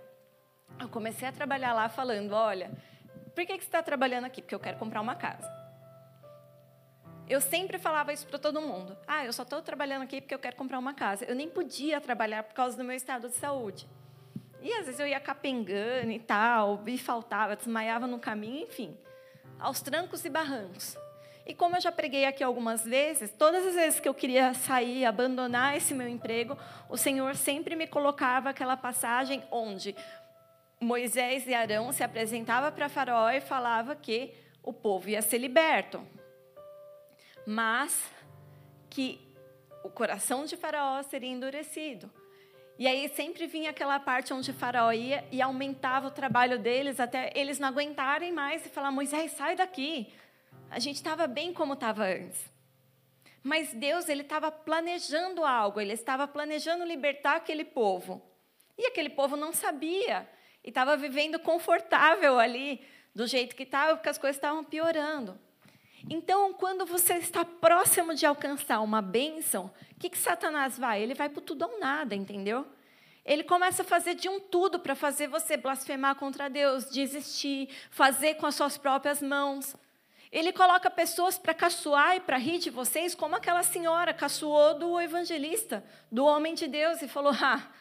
eu comecei a trabalhar lá falando: olha, por que, que você está trabalhando aqui? Porque eu quero comprar uma casa. Eu sempre falava isso para todo mundo. Ah, eu só estou trabalhando aqui porque eu quero comprar uma casa. Eu nem podia trabalhar por causa do meu estado de saúde. E às vezes eu ia capengando e tal, e faltava, desmaiava no caminho, enfim. Aos trancos e barrancos. E como eu já preguei aqui algumas vezes, todas as vezes que eu queria sair, abandonar esse meu emprego, o Senhor sempre me colocava aquela passagem onde Moisés e Arão se apresentava para Faraó e falava que o povo ia ser liberto. Mas que o coração de Faraó seria endurecido. E aí sempre vinha aquela parte onde Faraó ia e aumentava o trabalho deles até eles não aguentarem mais e falar: Moisés, sai daqui, a gente estava bem como estava antes. Mas Deus, ele estava planejando algo, ele estava planejando libertar aquele povo. E aquele povo não sabia, e estava vivendo confortável ali, do jeito que estava, porque as coisas estavam piorando. Então, quando você está próximo de alcançar uma bênção, o que, que Satanás vai? Ele vai para tudo ou nada, entendeu? Ele começa a fazer de um tudo para fazer você blasfemar contra Deus, desistir, fazer com as suas próprias mãos. Ele coloca pessoas para caçoar e para rir de vocês, como aquela senhora caçoou do evangelista, do homem de Deus, e falou: Ah,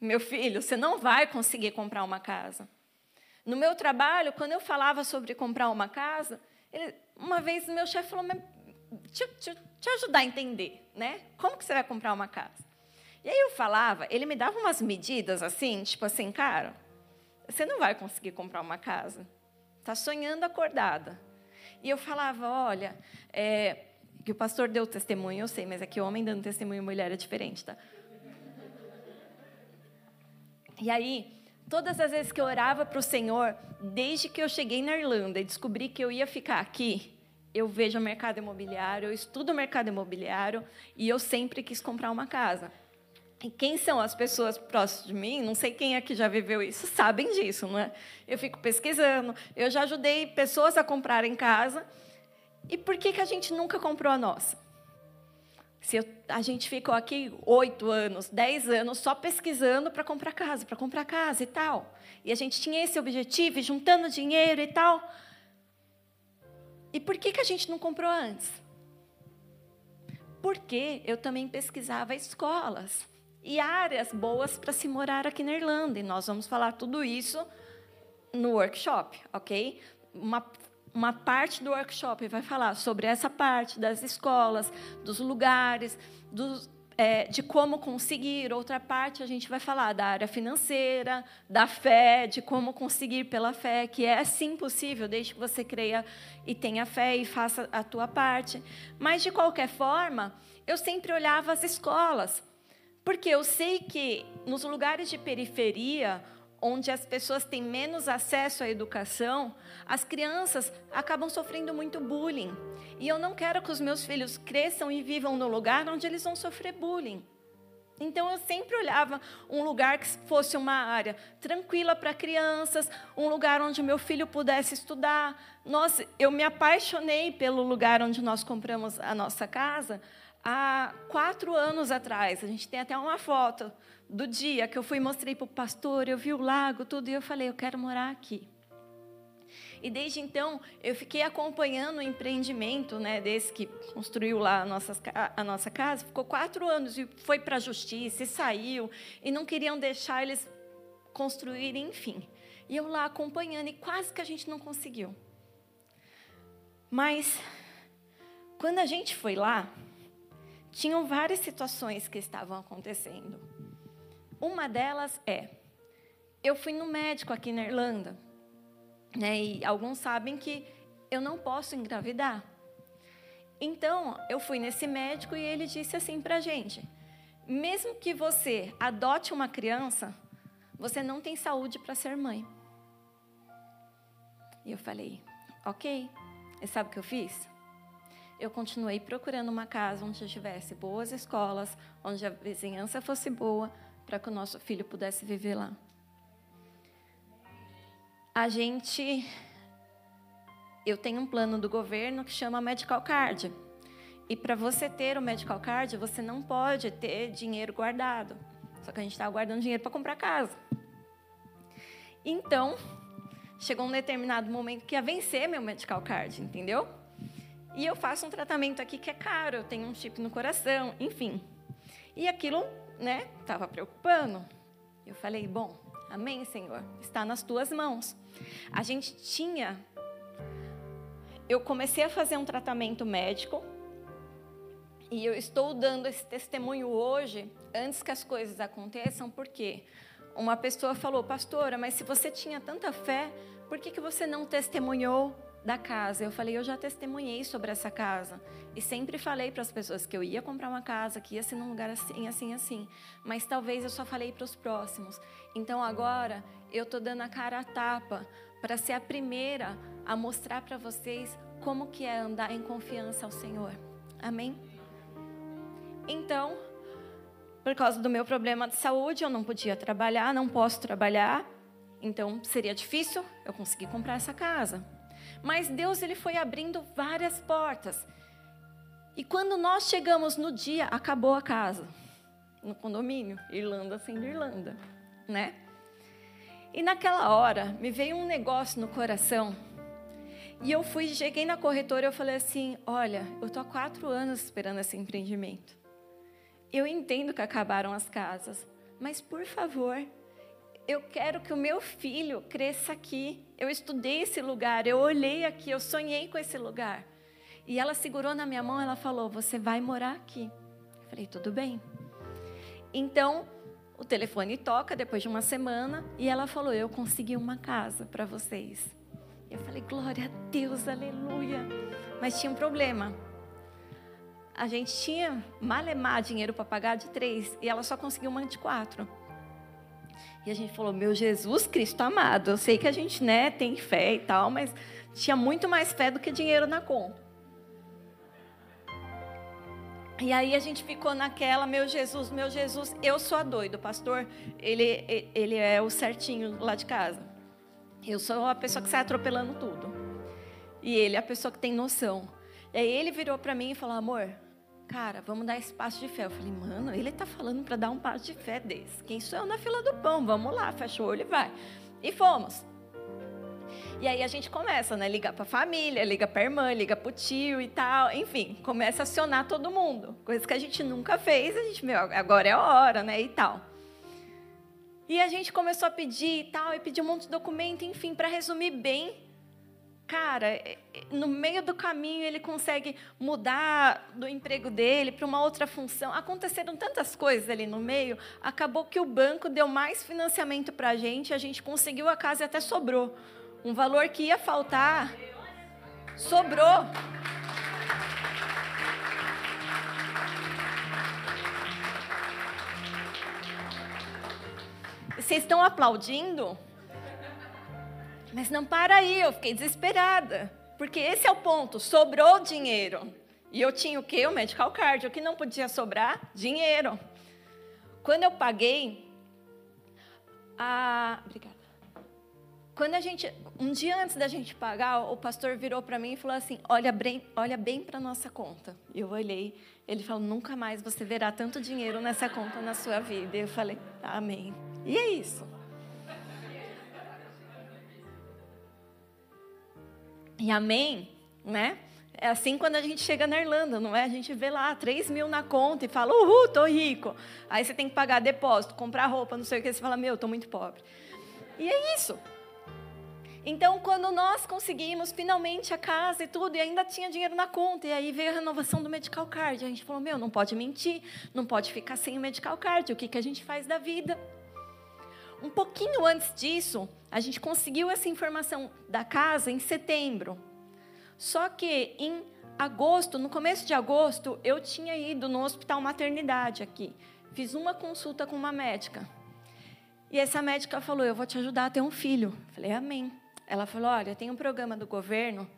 meu filho, você não vai conseguir comprar uma casa. No meu trabalho, quando eu falava sobre comprar uma casa, ele, uma vez meu chefe falou: te ajudar a entender, né? Como que você vai comprar uma casa? E aí eu falava, ele me dava umas medidas assim, tipo assim, cara, você não vai conseguir comprar uma casa. Está sonhando acordada. E eu falava, olha, é, que o pastor deu testemunho, eu sei, mas é que homem dando testemunho mulher é diferente, tá? E aí, todas as vezes que eu orava para o Senhor, desde que eu cheguei na Irlanda e descobri que eu ia ficar aqui, eu vejo o mercado imobiliário, eu estudo o mercado imobiliário e eu sempre quis comprar uma casa. Quem são as pessoas próximas de mim, não sei quem aqui já viveu isso, sabem disso, não é? Eu fico pesquisando, eu já ajudei pessoas a comprarem casa. E por que, que a gente nunca comprou a nossa? Se eu, a gente ficou aqui oito anos, dez anos só pesquisando para comprar casa, para comprar casa e tal. E a gente tinha esse objetivo, juntando dinheiro e tal. E por que, que a gente não comprou antes? Porque eu também pesquisava escolas e áreas boas para se morar aqui na Irlanda. E nós vamos falar tudo isso no workshop, ok? Uma, uma parte do workshop vai falar sobre essa parte das escolas, dos lugares, dos, é, de como conseguir. Outra parte a gente vai falar da área financeira, da fé, de como conseguir pela fé, que é sim possível, desde que você creia e tenha fé e faça a tua parte. Mas, de qualquer forma, eu sempre olhava as escolas porque eu sei que nos lugares de periferia, onde as pessoas têm menos acesso à educação, as crianças acabam sofrendo muito bullying. E eu não quero que os meus filhos cresçam e vivam no lugar onde eles vão sofrer bullying. Então eu sempre olhava um lugar que fosse uma área tranquila para crianças, um lugar onde meu filho pudesse estudar. Nossa, eu me apaixonei pelo lugar onde nós compramos a nossa casa, há quatro anos atrás. A gente tem até uma foto do dia que eu fui e mostrei para o pastor, eu vi o lago, tudo, e eu falei, eu quero morar aqui. E desde então, eu fiquei acompanhando o empreendimento né, desse que construiu lá a nossa, a nossa casa. Ficou quatro anos e foi para a justiça e saiu. E não queriam deixar eles construírem, enfim. E eu lá acompanhando e quase que a gente não conseguiu. Mas, quando a gente foi lá, tinham várias situações que estavam acontecendo. Uma delas é: eu fui no médico aqui na Irlanda, né, e alguns sabem que eu não posso engravidar. Então, eu fui nesse médico e ele disse assim para a gente: mesmo que você adote uma criança, você não tem saúde para ser mãe. E eu falei: ok. E sabe o que eu fiz? Eu continuei procurando uma casa onde tivesse boas escolas, onde a vizinhança fosse boa, para que o nosso filho pudesse viver lá. A gente. Eu tenho um plano do governo que chama Medical Card. E para você ter o Medical Card, você não pode ter dinheiro guardado. Só que a gente estava guardando dinheiro para comprar casa. Então, chegou um determinado momento que ia vencer meu Medical Card, entendeu? E eu faço um tratamento aqui que é caro, eu tenho um chip no coração, enfim. E aquilo, né, estava preocupando. Eu falei, bom, amém, Senhor, está nas tuas mãos. A gente tinha. Eu comecei a fazer um tratamento médico e eu estou dando esse testemunho hoje, antes que as coisas aconteçam, porque uma pessoa falou, pastora, mas se você tinha tanta fé, por que, que você não testemunhou da casa. Eu falei, eu já testemunhei sobre essa casa. E sempre falei para as pessoas que eu ia comprar uma casa, que ia ser num lugar assim, assim, assim. Mas talvez eu só falei para os próximos. Então agora eu estou dando a cara a tapa para ser a primeira a mostrar para vocês como que é andar em confiança ao Senhor. Amém? Então, por causa do meu problema de saúde, eu não podia trabalhar, não posso trabalhar. Então seria difícil eu conseguir comprar essa casa. Mas Deus ele foi abrindo várias portas. E quando nós chegamos no dia, acabou a casa. No condomínio, Irlanda sendo Irlanda, né? E naquela hora, me veio um negócio no coração. E eu fui, cheguei na corretora e falei assim: Olha, eu estou há quatro anos esperando esse empreendimento. Eu entendo que acabaram as casas, mas por favor, eu quero que o meu filho cresça aqui. Eu estudei esse lugar, eu olhei aqui, eu sonhei com esse lugar. E ela segurou na minha mão, ela falou: "Você vai morar aqui". Eu falei: "Tudo bem". Então, o telefone toca depois de uma semana e ela falou: "Eu consegui uma casa para vocês". Eu falei: "Glória a Deus, aleluia". Mas tinha um problema. A gente tinha malemar dinheiro para pagar de três e ela só conseguiu uma de quatro. E a gente falou: Meu Jesus Cristo amado, eu sei que a gente né, tem fé e tal, mas tinha muito mais fé do que dinheiro na conta. E aí a gente ficou naquela, meu Jesus, meu Jesus, eu sou a doida, o pastor, ele, ele é o certinho lá de casa. Eu sou a pessoa que sai atropelando tudo. E ele é a pessoa que tem noção. E aí ele virou para mim e falou, amor, cara, vamos dar esse passo de fé. Eu falei, mano, ele tá falando para dar um passo de fé desse. Quem sou eu na fila do pão? Vamos lá, fecha o olho e vai. E fomos. E aí a gente começa, né? Ligar para a família, liga para a irmã, liga para o tio e tal. Enfim, começa a acionar todo mundo. Coisa que a gente nunca fez. A gente, meu, agora é a hora, né? E tal. E a gente começou a pedir e tal, e pedir um monte de documento, enfim, para resumir bem. Cara, é, é, no meio do caminho ele consegue mudar do emprego dele para uma outra função. Aconteceram tantas coisas ali no meio, acabou que o banco deu mais financiamento para a gente, a gente conseguiu a casa e até sobrou. Um valor que ia faltar, sobrou. Vocês estão aplaudindo? Mas não para aí, eu fiquei desesperada. Porque esse é o ponto, sobrou dinheiro. E eu tinha o quê? O medical card. O que não podia sobrar? Dinheiro. Quando eu paguei, a... Obrigada. Quando a gente, um dia antes da gente pagar, o pastor virou para mim e falou assim: "Olha bem, olha bem para nossa conta". Eu olhei, ele falou: "Nunca mais você verá tanto dinheiro nessa conta na sua vida". Eu falei: "Amém". E é isso. E amém, né? É assim quando a gente chega na Irlanda, não é? A gente vê lá 3 mil na conta e fala, uhul, tô rico. Aí você tem que pagar depósito, comprar roupa, não sei o que, você fala, meu, tô muito pobre. E é isso. Então, quando nós conseguimos finalmente a casa e tudo, e ainda tinha dinheiro na conta, e aí veio a renovação do medical card, a gente falou: meu, não pode mentir, não pode ficar sem o medical card, o que, que a gente faz da vida? Um pouquinho antes disso, a gente conseguiu essa informação da casa em setembro. Só que em agosto, no começo de agosto, eu tinha ido no hospital maternidade aqui. Fiz uma consulta com uma médica. E essa médica falou: Eu vou te ajudar a ter um filho. Eu falei: Amém. Ela falou: Olha, tem um programa do governo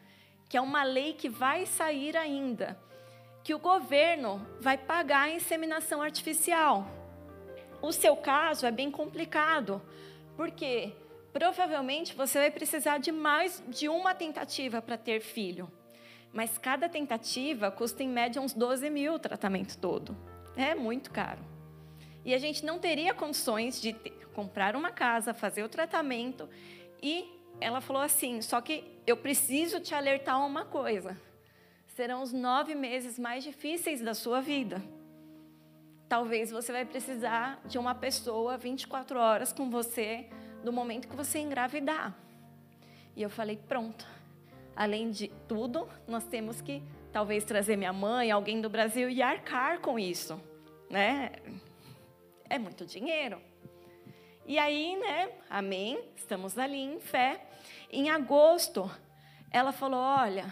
que é uma lei que vai sair ainda, que o governo vai pagar a inseminação artificial. O seu caso é bem complicado, porque provavelmente você vai precisar de mais de uma tentativa para ter filho. Mas cada tentativa custa em média uns 12 mil o tratamento todo. É muito caro. E a gente não teria condições de ter, comprar uma casa, fazer o tratamento e ela falou assim: só que eu preciso te alertar uma coisa. Serão os nove meses mais difíceis da sua vida. Talvez você vai precisar de uma pessoa 24 horas com você no momento que você engravidar. E eu falei: pronto. Além de tudo, nós temos que talvez trazer minha mãe, alguém do Brasil e arcar com isso, né? É muito dinheiro. E aí, né? Amém. Estamos ali em fé. Em agosto, ela falou: Olha,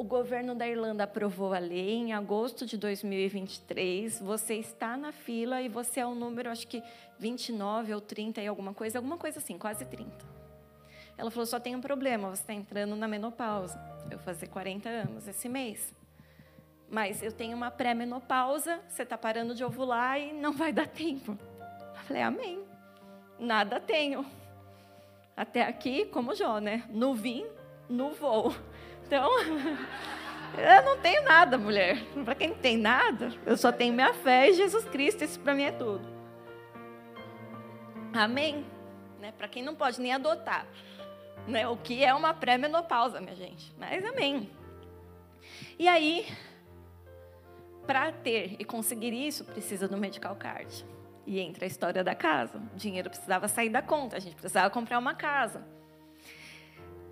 o governo da Irlanda aprovou a lei em agosto de 2023. Você está na fila e você é o número, acho que 29 ou 30 e alguma coisa, alguma coisa assim, quase 30. Ela falou: só tem um problema, você está entrando na menopausa. Eu vou fazer 40 anos esse mês. Mas eu tenho uma pré-menopausa, você está parando de ovular e não vai dar tempo. Eu falei: Amém. Nada tenho. Até aqui, como Jó, né? No vim, no voo. Então, eu não tenho nada, mulher. Para quem não tem nada, eu só tenho minha fé e Jesus Cristo. Isso para mim é tudo. Amém? Né? Para quem não pode nem adotar. Né? O que é uma pré-menopausa, minha gente. Mas amém. E aí, para ter e conseguir isso, precisa do medical card. E entra a história da casa. O dinheiro precisava sair da conta, a gente precisava comprar uma casa.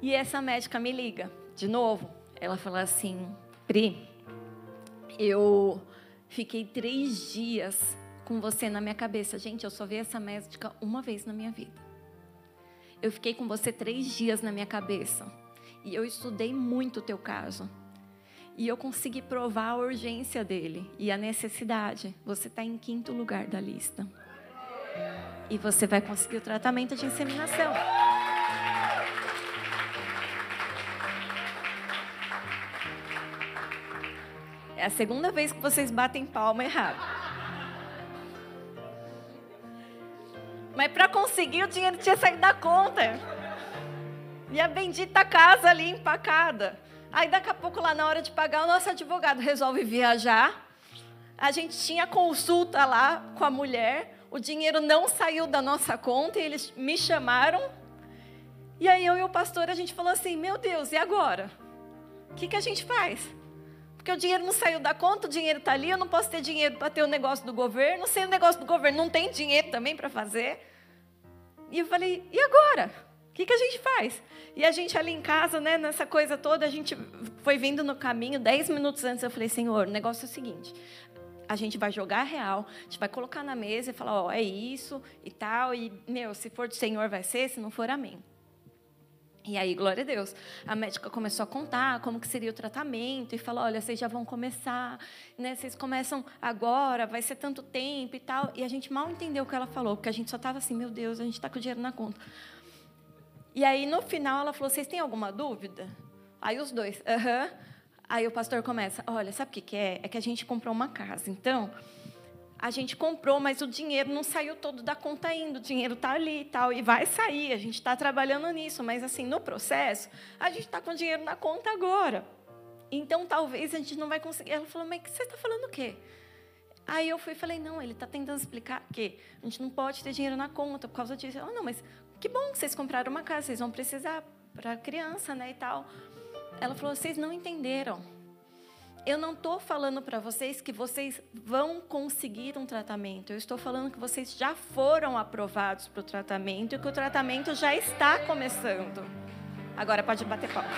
E essa médica me liga, de novo. Ela fala assim: Pri, eu fiquei três dias com você na minha cabeça. Gente, eu só vi essa médica uma vez na minha vida. Eu fiquei com você três dias na minha cabeça. E eu estudei muito o teu caso. E eu consegui provar a urgência dele e a necessidade. Você está em quinto lugar da lista. E você vai conseguir o tratamento de inseminação. É a segunda vez que vocês batem palma errado. Mas para conseguir, o dinheiro tinha saído da conta. E a bendita casa ali empacada. Aí daqui a pouco, lá na hora de pagar, o nosso advogado resolve viajar. A gente tinha consulta lá com a mulher. O dinheiro não saiu da nossa conta e eles me chamaram. E aí eu e o pastor, a gente falou assim, meu Deus, e agora? O que, que a gente faz? Porque o dinheiro não saiu da conta, o dinheiro está ali, eu não posso ter dinheiro para ter o negócio do governo, sem o negócio do governo não tem dinheiro também para fazer. E eu falei, e agora? O que, que a gente faz? E a gente ali em casa, né, nessa coisa toda, a gente foi vindo no caminho, dez minutos antes, eu falei, Senhor, o negócio é o seguinte, a gente vai jogar real, a gente vai colocar na mesa e falar, ó, oh, é isso e tal, e, meu, se for do Senhor vai ser, se não for, amém. E aí, glória a Deus, a médica começou a contar como que seria o tratamento e falou, olha, vocês já vão começar, né? Vocês começam agora, vai ser tanto tempo e tal. E a gente mal entendeu o que ela falou, porque a gente só estava assim, meu Deus, a gente está com o dinheiro na conta. E aí, no final, ela falou: Vocês têm alguma dúvida? Aí os dois, aham. Uh -huh. Aí o pastor começa: Olha, sabe o que, que é? É que a gente comprou uma casa. Então, a gente comprou, mas o dinheiro não saiu todo da conta ainda. O dinheiro está ali e tal. E vai sair. A gente está trabalhando nisso. Mas, assim, no processo, a gente está com o dinheiro na conta agora. Então, talvez a gente não vai conseguir. Ela falou: Mas você está falando o quê? Aí eu fui e falei: Não, ele está tentando explicar que a gente não pode ter dinheiro na conta por causa disso. Ela: Não, mas que bom que vocês compraram uma casa, vocês vão precisar para criança, né, e tal. Ela falou: vocês não entenderam. Eu não estou falando para vocês que vocês vão conseguir um tratamento. Eu estou falando que vocês já foram aprovados para o tratamento e que o tratamento já está começando. Agora pode bater palma.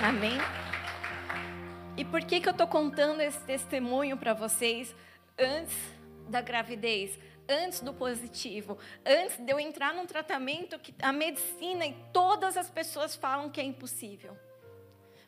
Amém? E por que, que eu estou contando esse testemunho para vocês antes da gravidez? Antes do positivo, antes de eu entrar num tratamento que a medicina e todas as pessoas falam que é impossível.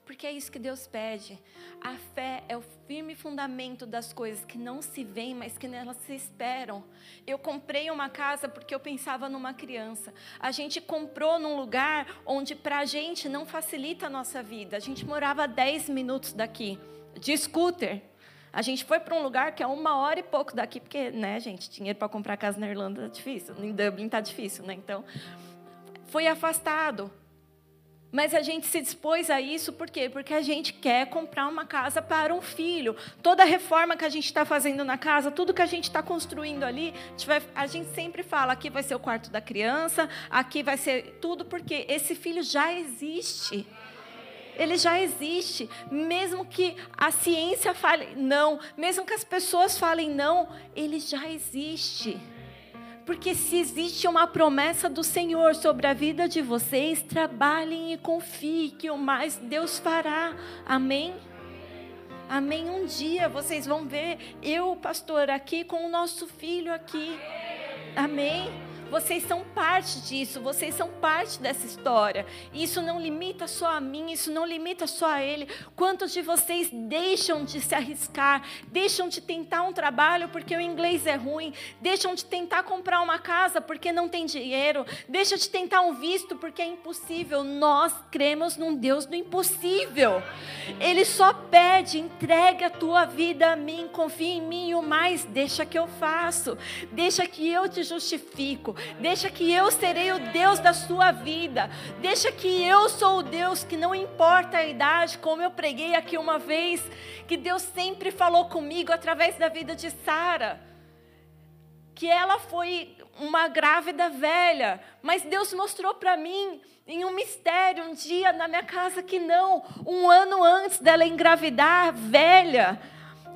Porque é isso que Deus pede. A fé é o firme fundamento das coisas que não se veem, mas que nelas se esperam. Eu comprei uma casa porque eu pensava numa criança. A gente comprou num lugar onde para a gente não facilita a nossa vida. A gente morava a 10 minutos daqui, de scooter. A gente foi para um lugar que é uma hora e pouco daqui, porque, né, gente, dinheiro para comprar casa na Irlanda é difícil. Em Dublin está difícil, né? Então, foi afastado. Mas a gente se dispôs a isso por quê? Porque a gente quer comprar uma casa para um filho. Toda reforma que a gente está fazendo na casa, tudo que a gente está construindo ali, a gente, vai, a gente sempre fala: aqui vai ser o quarto da criança, aqui vai ser tudo, porque esse filho já existe. Ele já existe, mesmo que a ciência fale não, mesmo que as pessoas falem não, ele já existe. Porque se existe uma promessa do Senhor sobre a vida de vocês, trabalhem e confiem que o mais Deus fará. Amém? Amém. Um dia vocês vão ver eu, pastor, aqui com o nosso filho aqui. Amém. Vocês são parte disso, vocês são parte dessa história. Isso não limita só a mim, isso não limita só a ele. Quantos de vocês deixam de se arriscar, deixam de tentar um trabalho porque o inglês é ruim, deixam de tentar comprar uma casa porque não tem dinheiro, deixam de tentar um visto porque é impossível. Nós cremos num Deus do impossível. Ele só pede, entregue a tua vida a mim, confia em mim e o mais, deixa que eu faço, deixa que eu te justifico. Deixa que eu serei o Deus da sua vida. Deixa que eu sou o Deus que não importa a idade, como eu preguei aqui uma vez, que Deus sempre falou comigo através da vida de Sara. Que ela foi uma grávida velha, mas Deus mostrou para mim em um mistério um dia na minha casa que não, um ano antes dela engravidar, velha,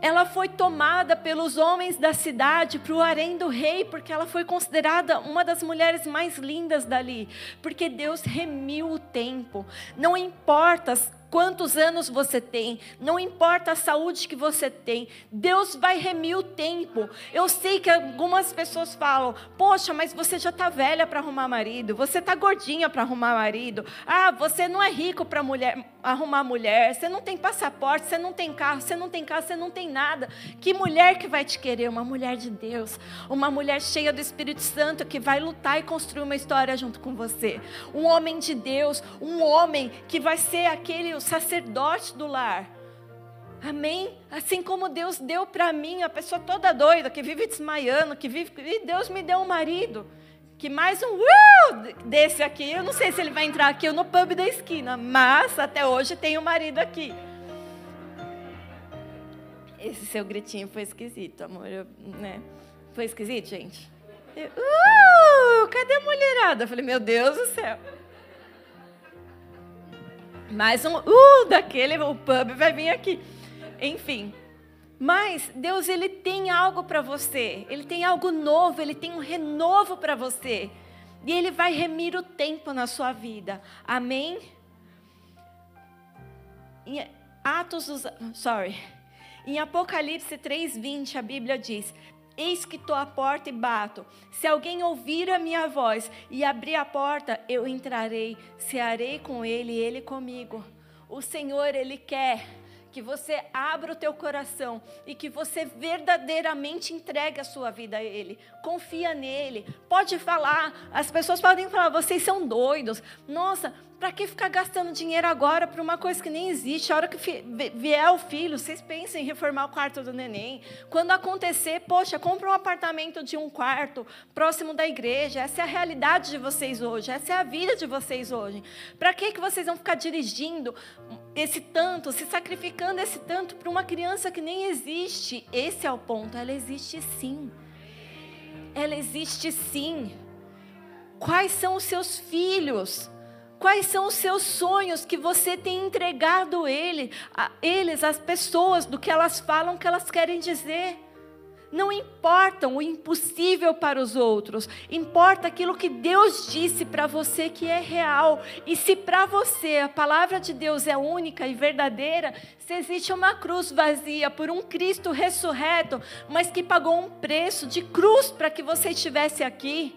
ela foi tomada pelos homens da cidade para o harém do rei, porque ela foi considerada uma das mulheres mais lindas dali, porque Deus remiu o tempo. Não importa quantos anos você tem, não importa a saúde que você tem, Deus vai remir o tempo. Eu sei que algumas pessoas falam: Poxa, mas você já está velha para arrumar marido, você está gordinha para arrumar marido, ah, você não é rico para mulher arrumar mulher, você não tem passaporte, você não tem carro, você não tem casa, você não tem nada. Que mulher que vai te querer? Uma mulher de Deus, uma mulher cheia do Espírito Santo que vai lutar e construir uma história junto com você. Um homem de Deus, um homem que vai ser aquele o sacerdote do lar. Amém? Assim como Deus deu para mim, a pessoa toda doida, que vive desmaiando, que vive. E Deus me deu um marido que mais um uh, desse aqui, eu não sei se ele vai entrar aqui ou no pub da esquina, mas até hoje tem um marido aqui. Esse seu gritinho foi esquisito, amor, eu, né? Foi esquisito, gente? uh, cadê a mulherada? Eu falei, meu Deus do céu. Mais um uh daquele, o pub vai vir aqui. Enfim, mas Deus ele tem algo para você. Ele tem algo novo, ele tem um renovo para você. E ele vai remir o tempo na sua vida. Amém? Em Atos dos, sorry. Em Apocalipse 3:20 a Bíblia diz: Eis que estou à porta e bato. Se alguém ouvir a minha voz e abrir a porta, eu entrarei, cearei com ele e ele comigo. O Senhor, ele quer que você abra o teu coração e que você verdadeiramente entregue a sua vida a Ele. Confia nele. Pode falar. As pessoas podem falar: vocês são doidos. Nossa, para que ficar gastando dinheiro agora para uma coisa que nem existe? A hora que vier o filho, vocês pensem em reformar o quarto do neném. Quando acontecer, poxa, compra um apartamento de um quarto próximo da igreja. Essa é a realidade de vocês hoje. Essa é a vida de vocês hoje. Para que, que vocês vão ficar dirigindo esse tanto, se sacrificando esse tanto para uma criança que nem existe? Esse é o ponto. Ela existe sim. Ela existe sim. Quais são os seus filhos? Quais são os seus sonhos que você tem entregado ele, a eles, as pessoas, do que elas falam que elas querem dizer? Não importa o impossível para os outros, importa aquilo que Deus disse para você que é real. E se para você a palavra de Deus é única e verdadeira, se existe uma cruz vazia por um Cristo ressurreto, mas que pagou um preço de cruz para que você estivesse aqui,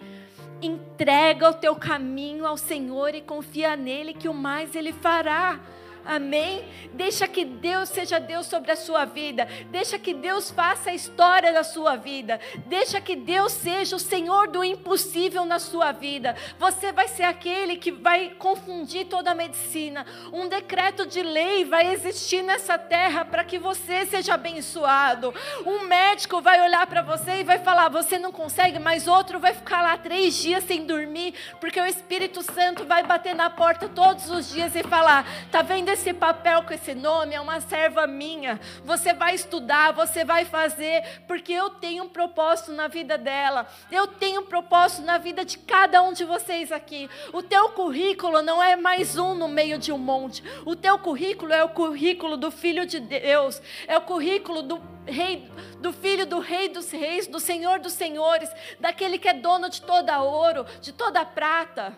Entrega o teu caminho ao Senhor e confia nele que o mais ele fará. Amém? Deixa que Deus seja Deus sobre a sua vida. Deixa que Deus faça a história da sua vida. Deixa que Deus seja o Senhor do impossível na sua vida. Você vai ser aquele que vai confundir toda a medicina. Um decreto de lei vai existir nessa terra para que você seja abençoado. Um médico vai olhar para você e vai falar: Você não consegue, mas outro vai ficar lá três dias sem dormir, porque o Espírito Santo vai bater na porta todos os dias e falar: Tá vendo? Esse papel com esse nome, é uma serva minha. Você vai estudar, você vai fazer, porque eu tenho um propósito na vida dela. Eu tenho um propósito na vida de cada um de vocês aqui. O teu currículo não é mais um no meio de um monte. O teu currículo é o currículo do Filho de Deus, é o currículo do Rei, do Filho do Rei dos Reis, do Senhor dos Senhores, daquele que é dono de toda ouro, de toda prata.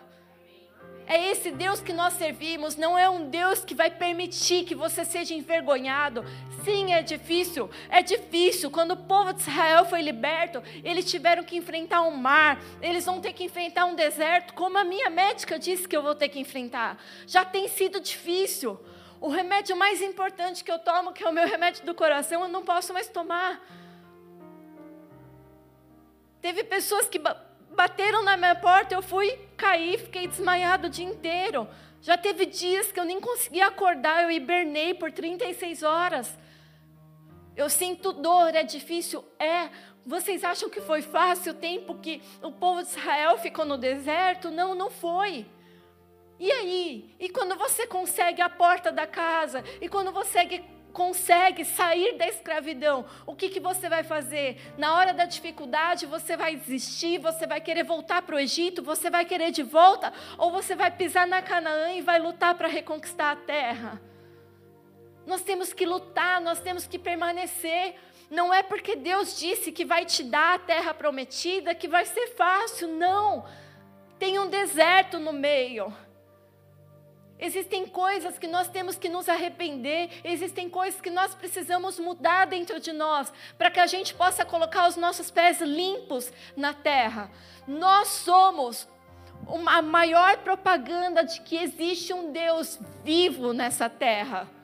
É esse Deus que nós servimos, não é um Deus que vai permitir que você seja envergonhado. Sim, é difícil, é difícil. Quando o povo de Israel foi liberto, eles tiveram que enfrentar um mar, eles vão ter que enfrentar um deserto, como a minha médica disse que eu vou ter que enfrentar. Já tem sido difícil. O remédio mais importante que eu tomo, que é o meu remédio do coração, eu não posso mais tomar. Teve pessoas que bateram na minha porta, eu fui cair, fiquei desmaiado o dia inteiro. Já teve dias que eu nem conseguia acordar, eu hibernei por 36 horas. Eu sinto dor, é difícil? É. Vocês acham que foi fácil o tempo que o povo de Israel ficou no deserto? Não, não foi. E aí? E quando você consegue a porta da casa? E quando você consegue sair da escravidão, o que, que você vai fazer? Na hora da dificuldade, você vai desistir, você vai querer voltar para o Egito, você vai querer de volta, ou você vai pisar na Canaã e vai lutar para reconquistar a terra? Nós temos que lutar, nós temos que permanecer. Não é porque Deus disse que vai te dar a terra prometida que vai ser fácil, não. Tem um deserto no meio. Existem coisas que nós temos que nos arrepender, existem coisas que nós precisamos mudar dentro de nós, para que a gente possa colocar os nossos pés limpos na terra. Nós somos uma maior propaganda de que existe um Deus vivo nessa terra.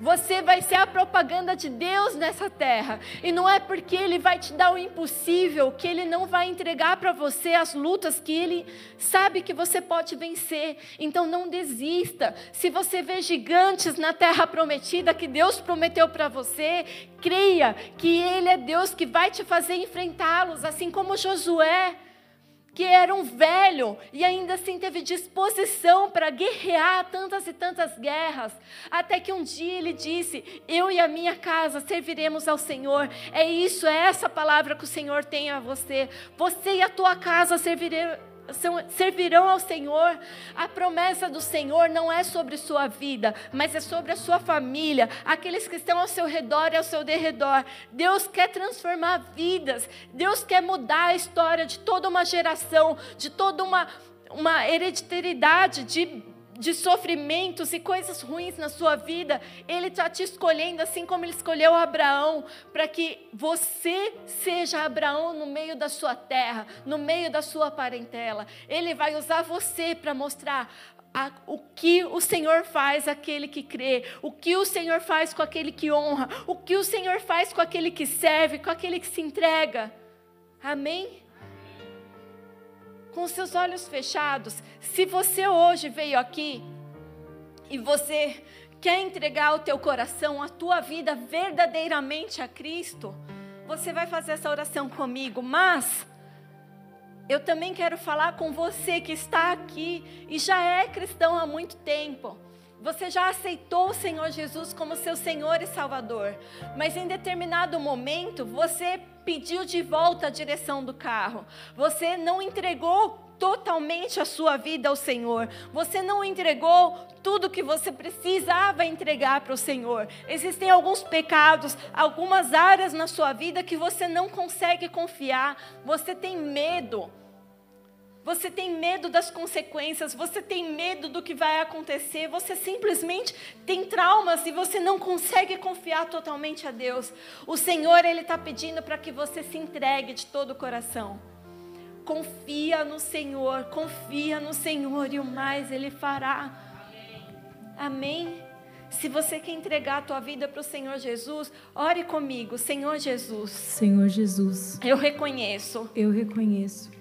Você vai ser a propaganda de Deus nessa terra. E não é porque Ele vai te dar o impossível que Ele não vai entregar para você as lutas que Ele sabe que você pode vencer. Então não desista. Se você vê gigantes na terra prometida que Deus prometeu para você, creia que Ele é Deus que vai te fazer enfrentá-los, assim como Josué que era um velho e ainda assim teve disposição para guerrear tantas e tantas guerras, até que um dia ele disse: Eu e a minha casa serviremos ao Senhor. É isso, é essa palavra que o Senhor tem a você. Você e a tua casa servirão servirão ao Senhor. A promessa do Senhor não é sobre sua vida, mas é sobre a sua família, aqueles que estão ao seu redor e ao seu derredor. Deus quer transformar vidas, Deus quer mudar a história de toda uma geração, de toda uma, uma hereditariedade de de sofrimentos e coisas ruins na sua vida, Ele está te escolhendo, assim como Ele escolheu Abraão, para que você seja Abraão no meio da sua terra, no meio da sua parentela. Ele vai usar você para mostrar a, o que o Senhor faz aquele que crê, o que o Senhor faz com aquele que honra, o que o Senhor faz com aquele que serve, com aquele que se entrega. Amém? Com seus olhos fechados, se você hoje veio aqui e você quer entregar o teu coração, a tua vida verdadeiramente a Cristo, você vai fazer essa oração comigo, mas eu também quero falar com você que está aqui e já é cristão há muito tempo. Você já aceitou o Senhor Jesus como seu Senhor e Salvador, mas em determinado momento você pediu de volta a direção do carro. Você não entregou totalmente a sua vida ao Senhor. Você não entregou tudo que você precisava entregar para o Senhor. Existem alguns pecados, algumas áreas na sua vida que você não consegue confiar. Você tem medo. Você tem medo das consequências, você tem medo do que vai acontecer, você simplesmente tem traumas e você não consegue confiar totalmente a Deus. O Senhor, Ele está pedindo para que você se entregue de todo o coração. Confia no Senhor, confia no Senhor e o mais Ele fará. Amém? Se você quer entregar a tua vida para o Senhor Jesus, ore comigo, Senhor Jesus. Senhor Jesus. Eu reconheço. Eu reconheço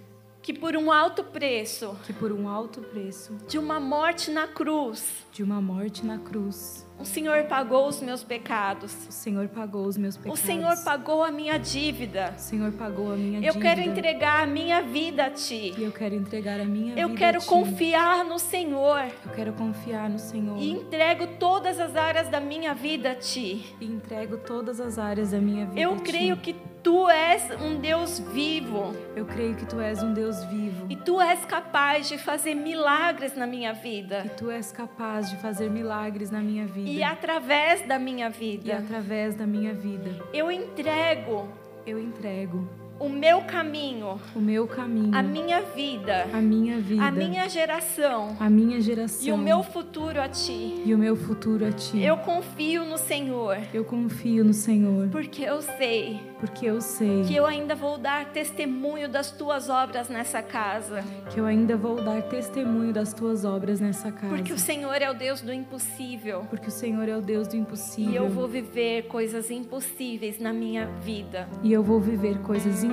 que por um alto preço, que por um alto preço de uma morte na cruz, de uma morte na cruz, o Senhor pagou os meus pecados. O Senhor pagou os meus pecados. O Senhor pagou a minha dívida. O Senhor pagou a minha eu dívida. Eu quero entregar a minha vida a ti. E eu quero entregar a minha eu vida quero a ti. confiar no Senhor. Eu quero confiar no Senhor. E entrego todas as áreas da minha vida a ti. E entrego todas as áreas da minha vida eu a ti. Eu creio que tu és um Deus vivo. Eu creio que tu és um Deus vivo. E tu és capaz de fazer milagres na minha vida. E tu és capaz de fazer milagres na minha vida. E através da minha vida. E através da minha vida. Eu entrego. Eu entrego o meu caminho, o meu caminho, a minha vida, a minha vida, a minha geração, a minha geração e o meu futuro a ti. E o meu futuro a ti. Eu confio no Senhor. Eu confio no Senhor. Porque eu sei. Porque eu sei que eu ainda vou dar testemunho das tuas obras nessa casa. Que eu ainda vou dar testemunho das tuas obras nessa casa. Porque o Senhor é o Deus do impossível. Porque o Senhor é o Deus do impossível. E eu vou viver coisas impossíveis na minha vida. E eu vou viver coisas impossíveis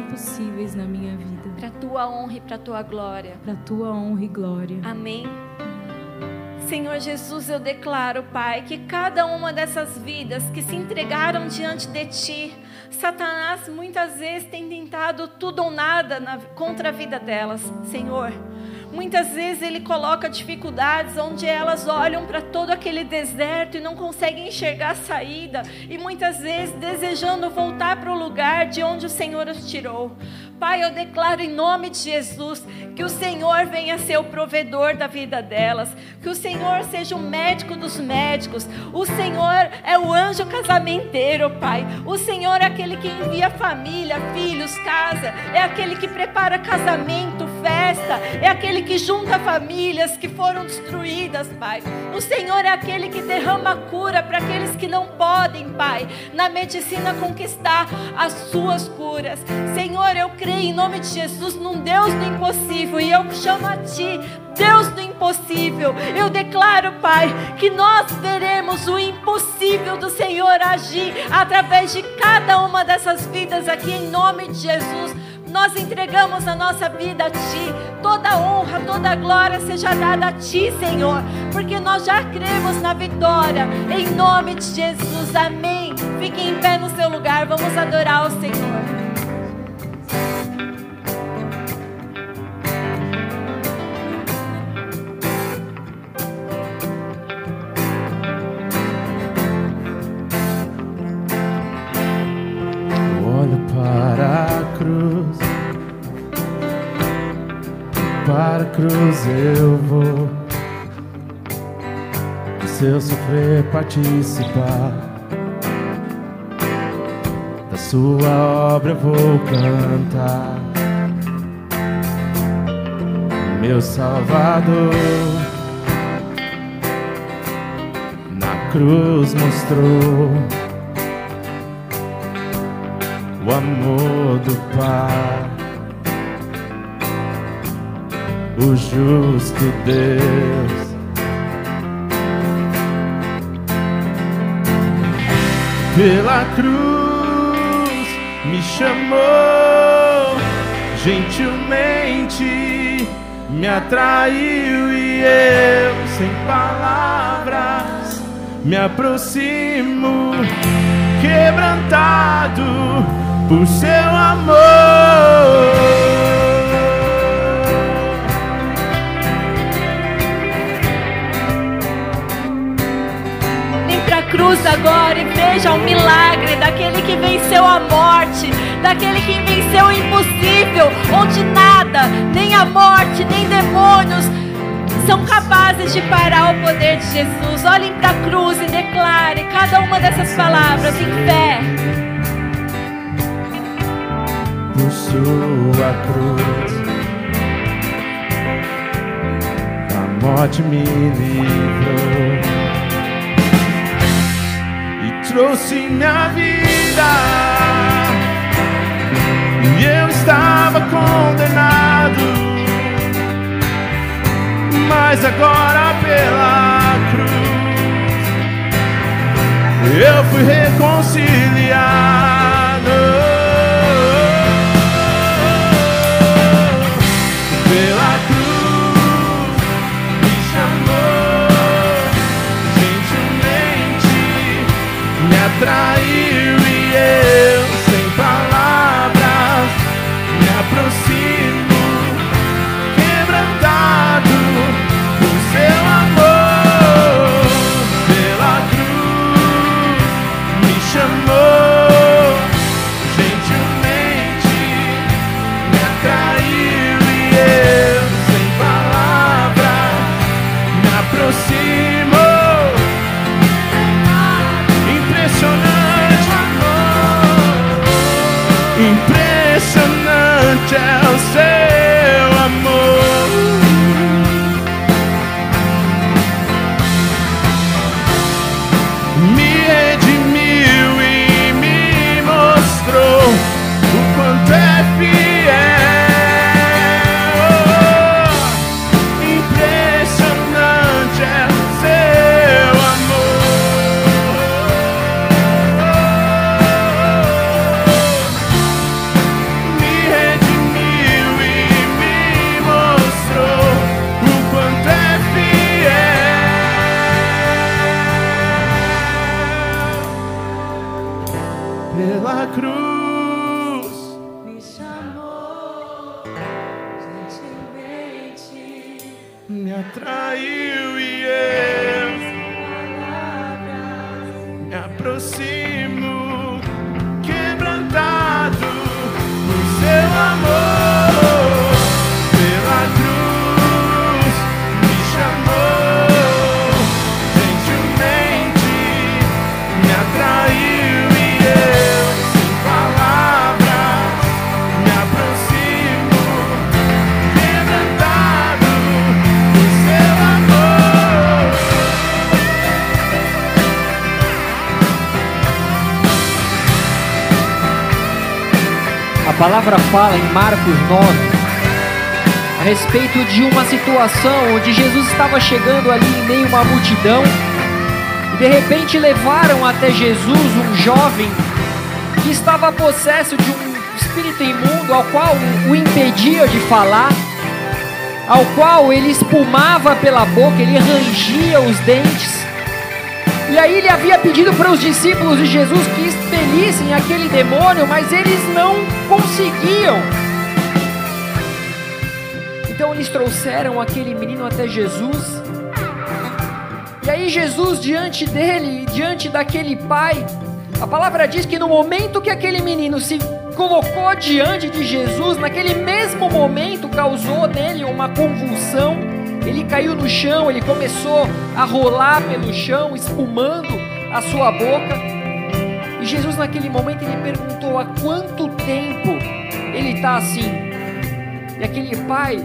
na minha vida. Para tua honra e para tua glória. Para tua honra e glória. Amém. Senhor Jesus, eu declaro, Pai, que cada uma dessas vidas que se entregaram diante de Ti, Satanás muitas vezes tem tentado tudo ou nada na, contra a vida delas, Senhor. Muitas vezes ele coloca dificuldades onde elas olham para todo aquele deserto e não conseguem enxergar a saída, e muitas vezes desejando voltar para o lugar de onde o Senhor os tirou. Pai, eu declaro em nome de Jesus que o Senhor venha ser o provedor da vida delas, que o Senhor seja o médico dos médicos, o Senhor é o anjo casamenteiro, Pai. O Senhor é aquele que envia família, filhos, casa, é aquele que prepara casamento, festa, é aquele que junta famílias que foram destruídas, Pai. O Senhor é aquele que derrama cura para aqueles que não podem, Pai, na medicina conquistar as suas curas. Senhor, eu creio em nome de Jesus num Deus do impossível e eu chamo a Ti, Deus do impossível. Eu declaro, Pai, que nós veremos o impossível do Senhor agir através de cada uma dessas vidas aqui, em nome de Jesus. Nós entregamos a nossa vida a Ti, toda honra, toda glória seja dada a Ti, Senhor, porque nós já cremos na vitória, em nome de Jesus, amém. Fique em pé no seu lugar, vamos adorar o Senhor. Para a cruz eu vou. se eu sofrer, participar da sua obra, eu vou cantar. Meu Salvador na cruz mostrou o amor do Pai o justo Deus. Pela cruz me chamou, gentilmente me atraiu e eu, sem palavras, me aproximo, quebrantado por seu amor. Cruz agora e veja o milagre daquele que venceu a morte, daquele que venceu o impossível, onde nada, nem a morte, nem demônios são capazes de parar o poder de Jesus. Olhem para a cruz e declare cada uma dessas palavras em fé. Por sua cruz, a morte me livrou trouxe minha vida. E eu estava condenado, mas agora pela cruz eu fui reconciliado. But I aproxima. Palavra fala em Marcos 9 a respeito de uma situação onde Jesus estava chegando ali em meio a uma multidão e de repente levaram até Jesus um jovem que estava possesso de um espírito imundo ao qual o impedia de falar, ao qual ele espumava pela boca, ele rangia os dentes. E aí ele havia pedido para os discípulos de Jesus que expelissem aquele demônio, mas eles não conseguiam. Então eles trouxeram aquele menino até Jesus. E aí Jesus diante dele, diante daquele pai, a palavra diz que no momento que aquele menino se colocou diante de Jesus, naquele mesmo momento causou nele uma convulsão. Ele caiu no chão, ele começou a rolar pelo chão, espumando a sua boca. Jesus, naquele momento, ele perguntou: há quanto tempo ele está assim? E aquele pai,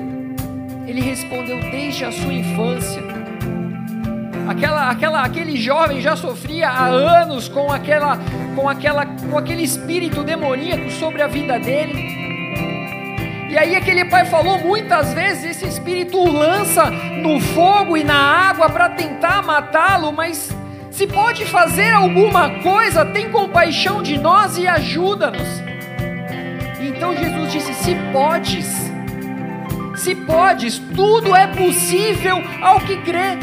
ele respondeu: desde a sua infância. Aquela, aquela, aquele jovem já sofria há anos com aquela, com aquela, com aquele espírito demoníaco sobre a vida dele. E aí aquele pai falou muitas vezes esse espírito o lança no fogo e na água para tentar matá-lo, mas se pode fazer alguma coisa, tem compaixão de nós e ajuda-nos. Então Jesus disse: se podes, se podes, tudo é possível ao que crê.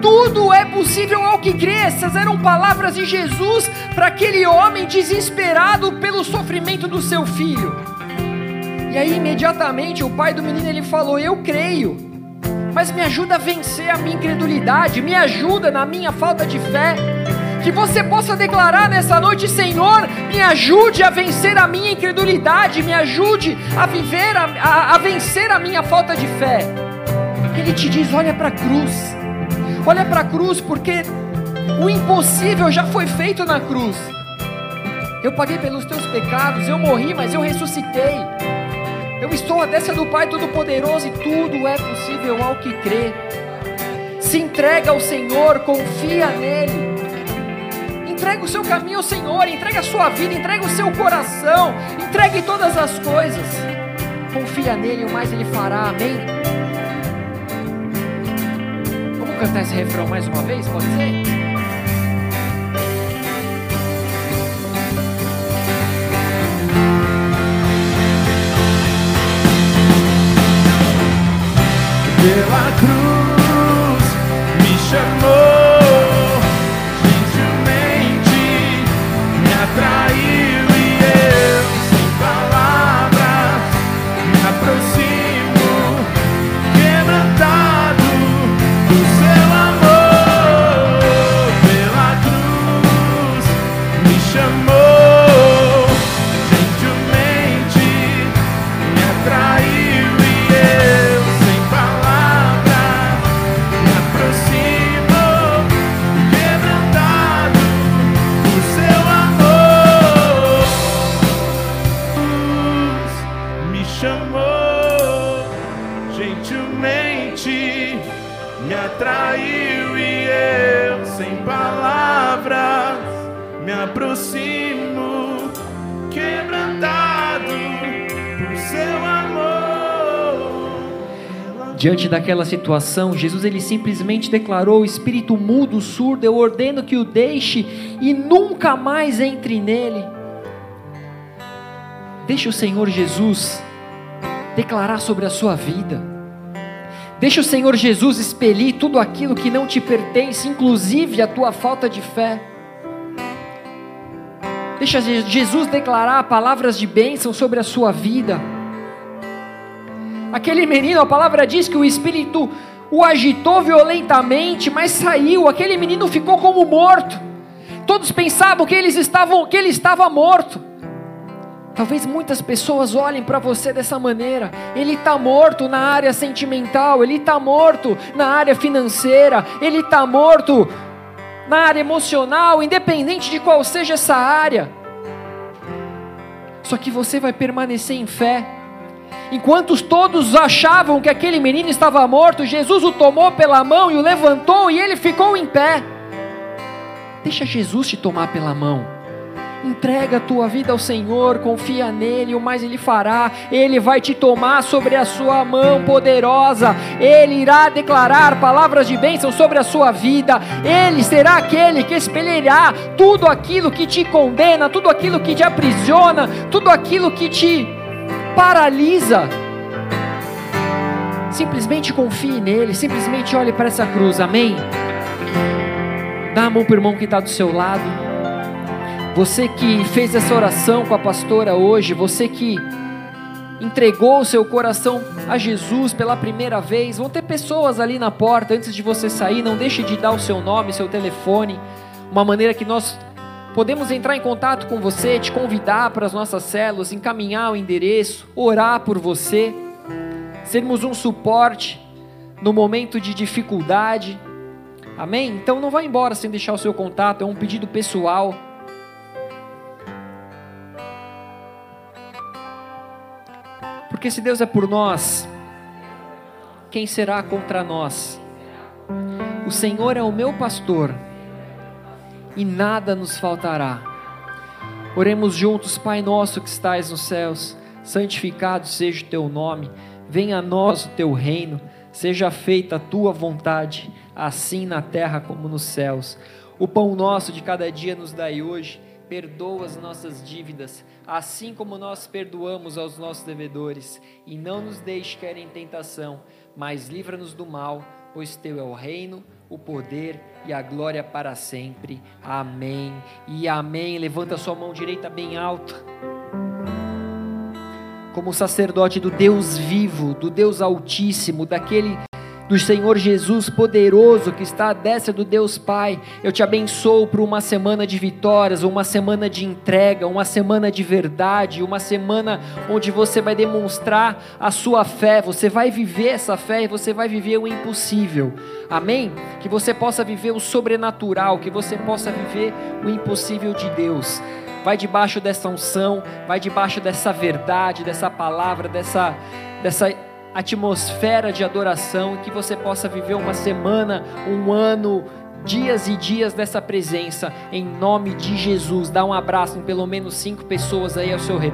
Tudo é possível ao que crê. Essas eram palavras de Jesus para aquele homem desesperado pelo sofrimento do seu filho. E aí imediatamente o pai do menino ele falou: "Eu creio, mas me ajuda a vencer a minha incredulidade, me ajuda na minha falta de fé." Que você possa declarar nessa noite, Senhor, me ajude a vencer a minha incredulidade, me ajude a viver, a, a, a vencer a minha falta de fé. Ele te diz: olha para a cruz, olha para a cruz, porque o impossível já foi feito na cruz. Eu paguei pelos teus pecados, eu morri, mas eu ressuscitei. Eu estou à destra do Pai Todo-Poderoso e tudo é possível ao que crê. Se entrega ao Senhor, confia nele. Entrega o seu caminho ao Senhor, entrega a sua vida, entrega o seu coração, entregue todas as coisas. Confia nele, o mais ele fará. Amém. Vamos cantar esse refrão mais uma vez, pode ser? Pela cruz me Diante daquela situação, Jesus ele simplesmente declarou: "Espírito mudo, surdo, eu ordeno que o deixe e nunca mais entre nele." Deixe o Senhor Jesus declarar sobre a sua vida. Deixe o Senhor Jesus expelir tudo aquilo que não te pertence, inclusive a tua falta de fé. Deixa Je- Jesus declarar palavras de bênção sobre a sua vida. Aquele menino, a palavra diz que o Espírito o agitou violentamente, mas saiu. Aquele menino ficou como morto. Todos pensavam que eles estavam, que ele estava morto. Talvez muitas pessoas olhem para você dessa maneira. Ele está morto na área sentimental, ele está morto na área financeira, ele está morto na área emocional, independente de qual seja essa área. Só que você vai permanecer em fé. Enquanto todos achavam que aquele menino estava morto, Jesus o tomou pela mão e o levantou e ele ficou em pé. Deixa Jesus te tomar pela mão. Entrega a tua vida ao Senhor, confia nele, o mais ele fará. Ele vai te tomar sobre a sua mão poderosa. Ele irá declarar palavras de bênção sobre a sua vida. Ele será aquele que espelhará tudo aquilo que te condena, tudo aquilo que te aprisiona, tudo aquilo que te paralisa. Simplesmente confie nele, simplesmente olhe para essa cruz, amém? Dá a mão para o irmão que está do seu lado. Você que fez essa oração com a pastora hoje, você que entregou o seu coração a Jesus pela primeira vez, vão ter pessoas ali na porta antes de você sair, não deixe de dar o seu nome, seu telefone, uma maneira que nós podemos entrar em contato com você, te convidar para as nossas células, encaminhar o endereço, orar por você, sermos um suporte no momento de dificuldade. Amém? Então não vá embora sem deixar o seu contato, é um pedido pessoal. Porque se Deus é por nós, quem será contra nós? O Senhor é o meu pastor e nada nos faltará. Oremos juntos, Pai nosso que estais nos céus, santificado seja o teu nome, venha a nós o teu reino, seja feita a tua vontade, assim na terra como nos céus. O pão nosso de cada dia nos dai hoje, perdoa as nossas dívidas assim como nós perdoamos aos nossos devedores, e não nos deixe cair em tentação, mas livra-nos do mal, pois teu é o reino, o poder e a glória para sempre. Amém. E amém. Levanta sua mão direita bem alta. Como sacerdote do Deus vivo, do Deus Altíssimo, daquele do Senhor Jesus poderoso que está à destra do Deus Pai. Eu te abençoo por uma semana de vitórias, uma semana de entrega, uma semana de verdade, uma semana onde você vai demonstrar a sua fé, você vai viver essa fé e você vai viver o impossível. Amém? Que você possa viver o sobrenatural, que você possa viver o impossível de Deus vai debaixo dessa unção, vai debaixo dessa verdade, dessa palavra, dessa, dessa atmosfera de adoração e que você possa viver uma semana, um ano, dias e dias dessa presença, em nome de Jesus. Dá um abraço em pelo menos cinco pessoas aí ao seu redor.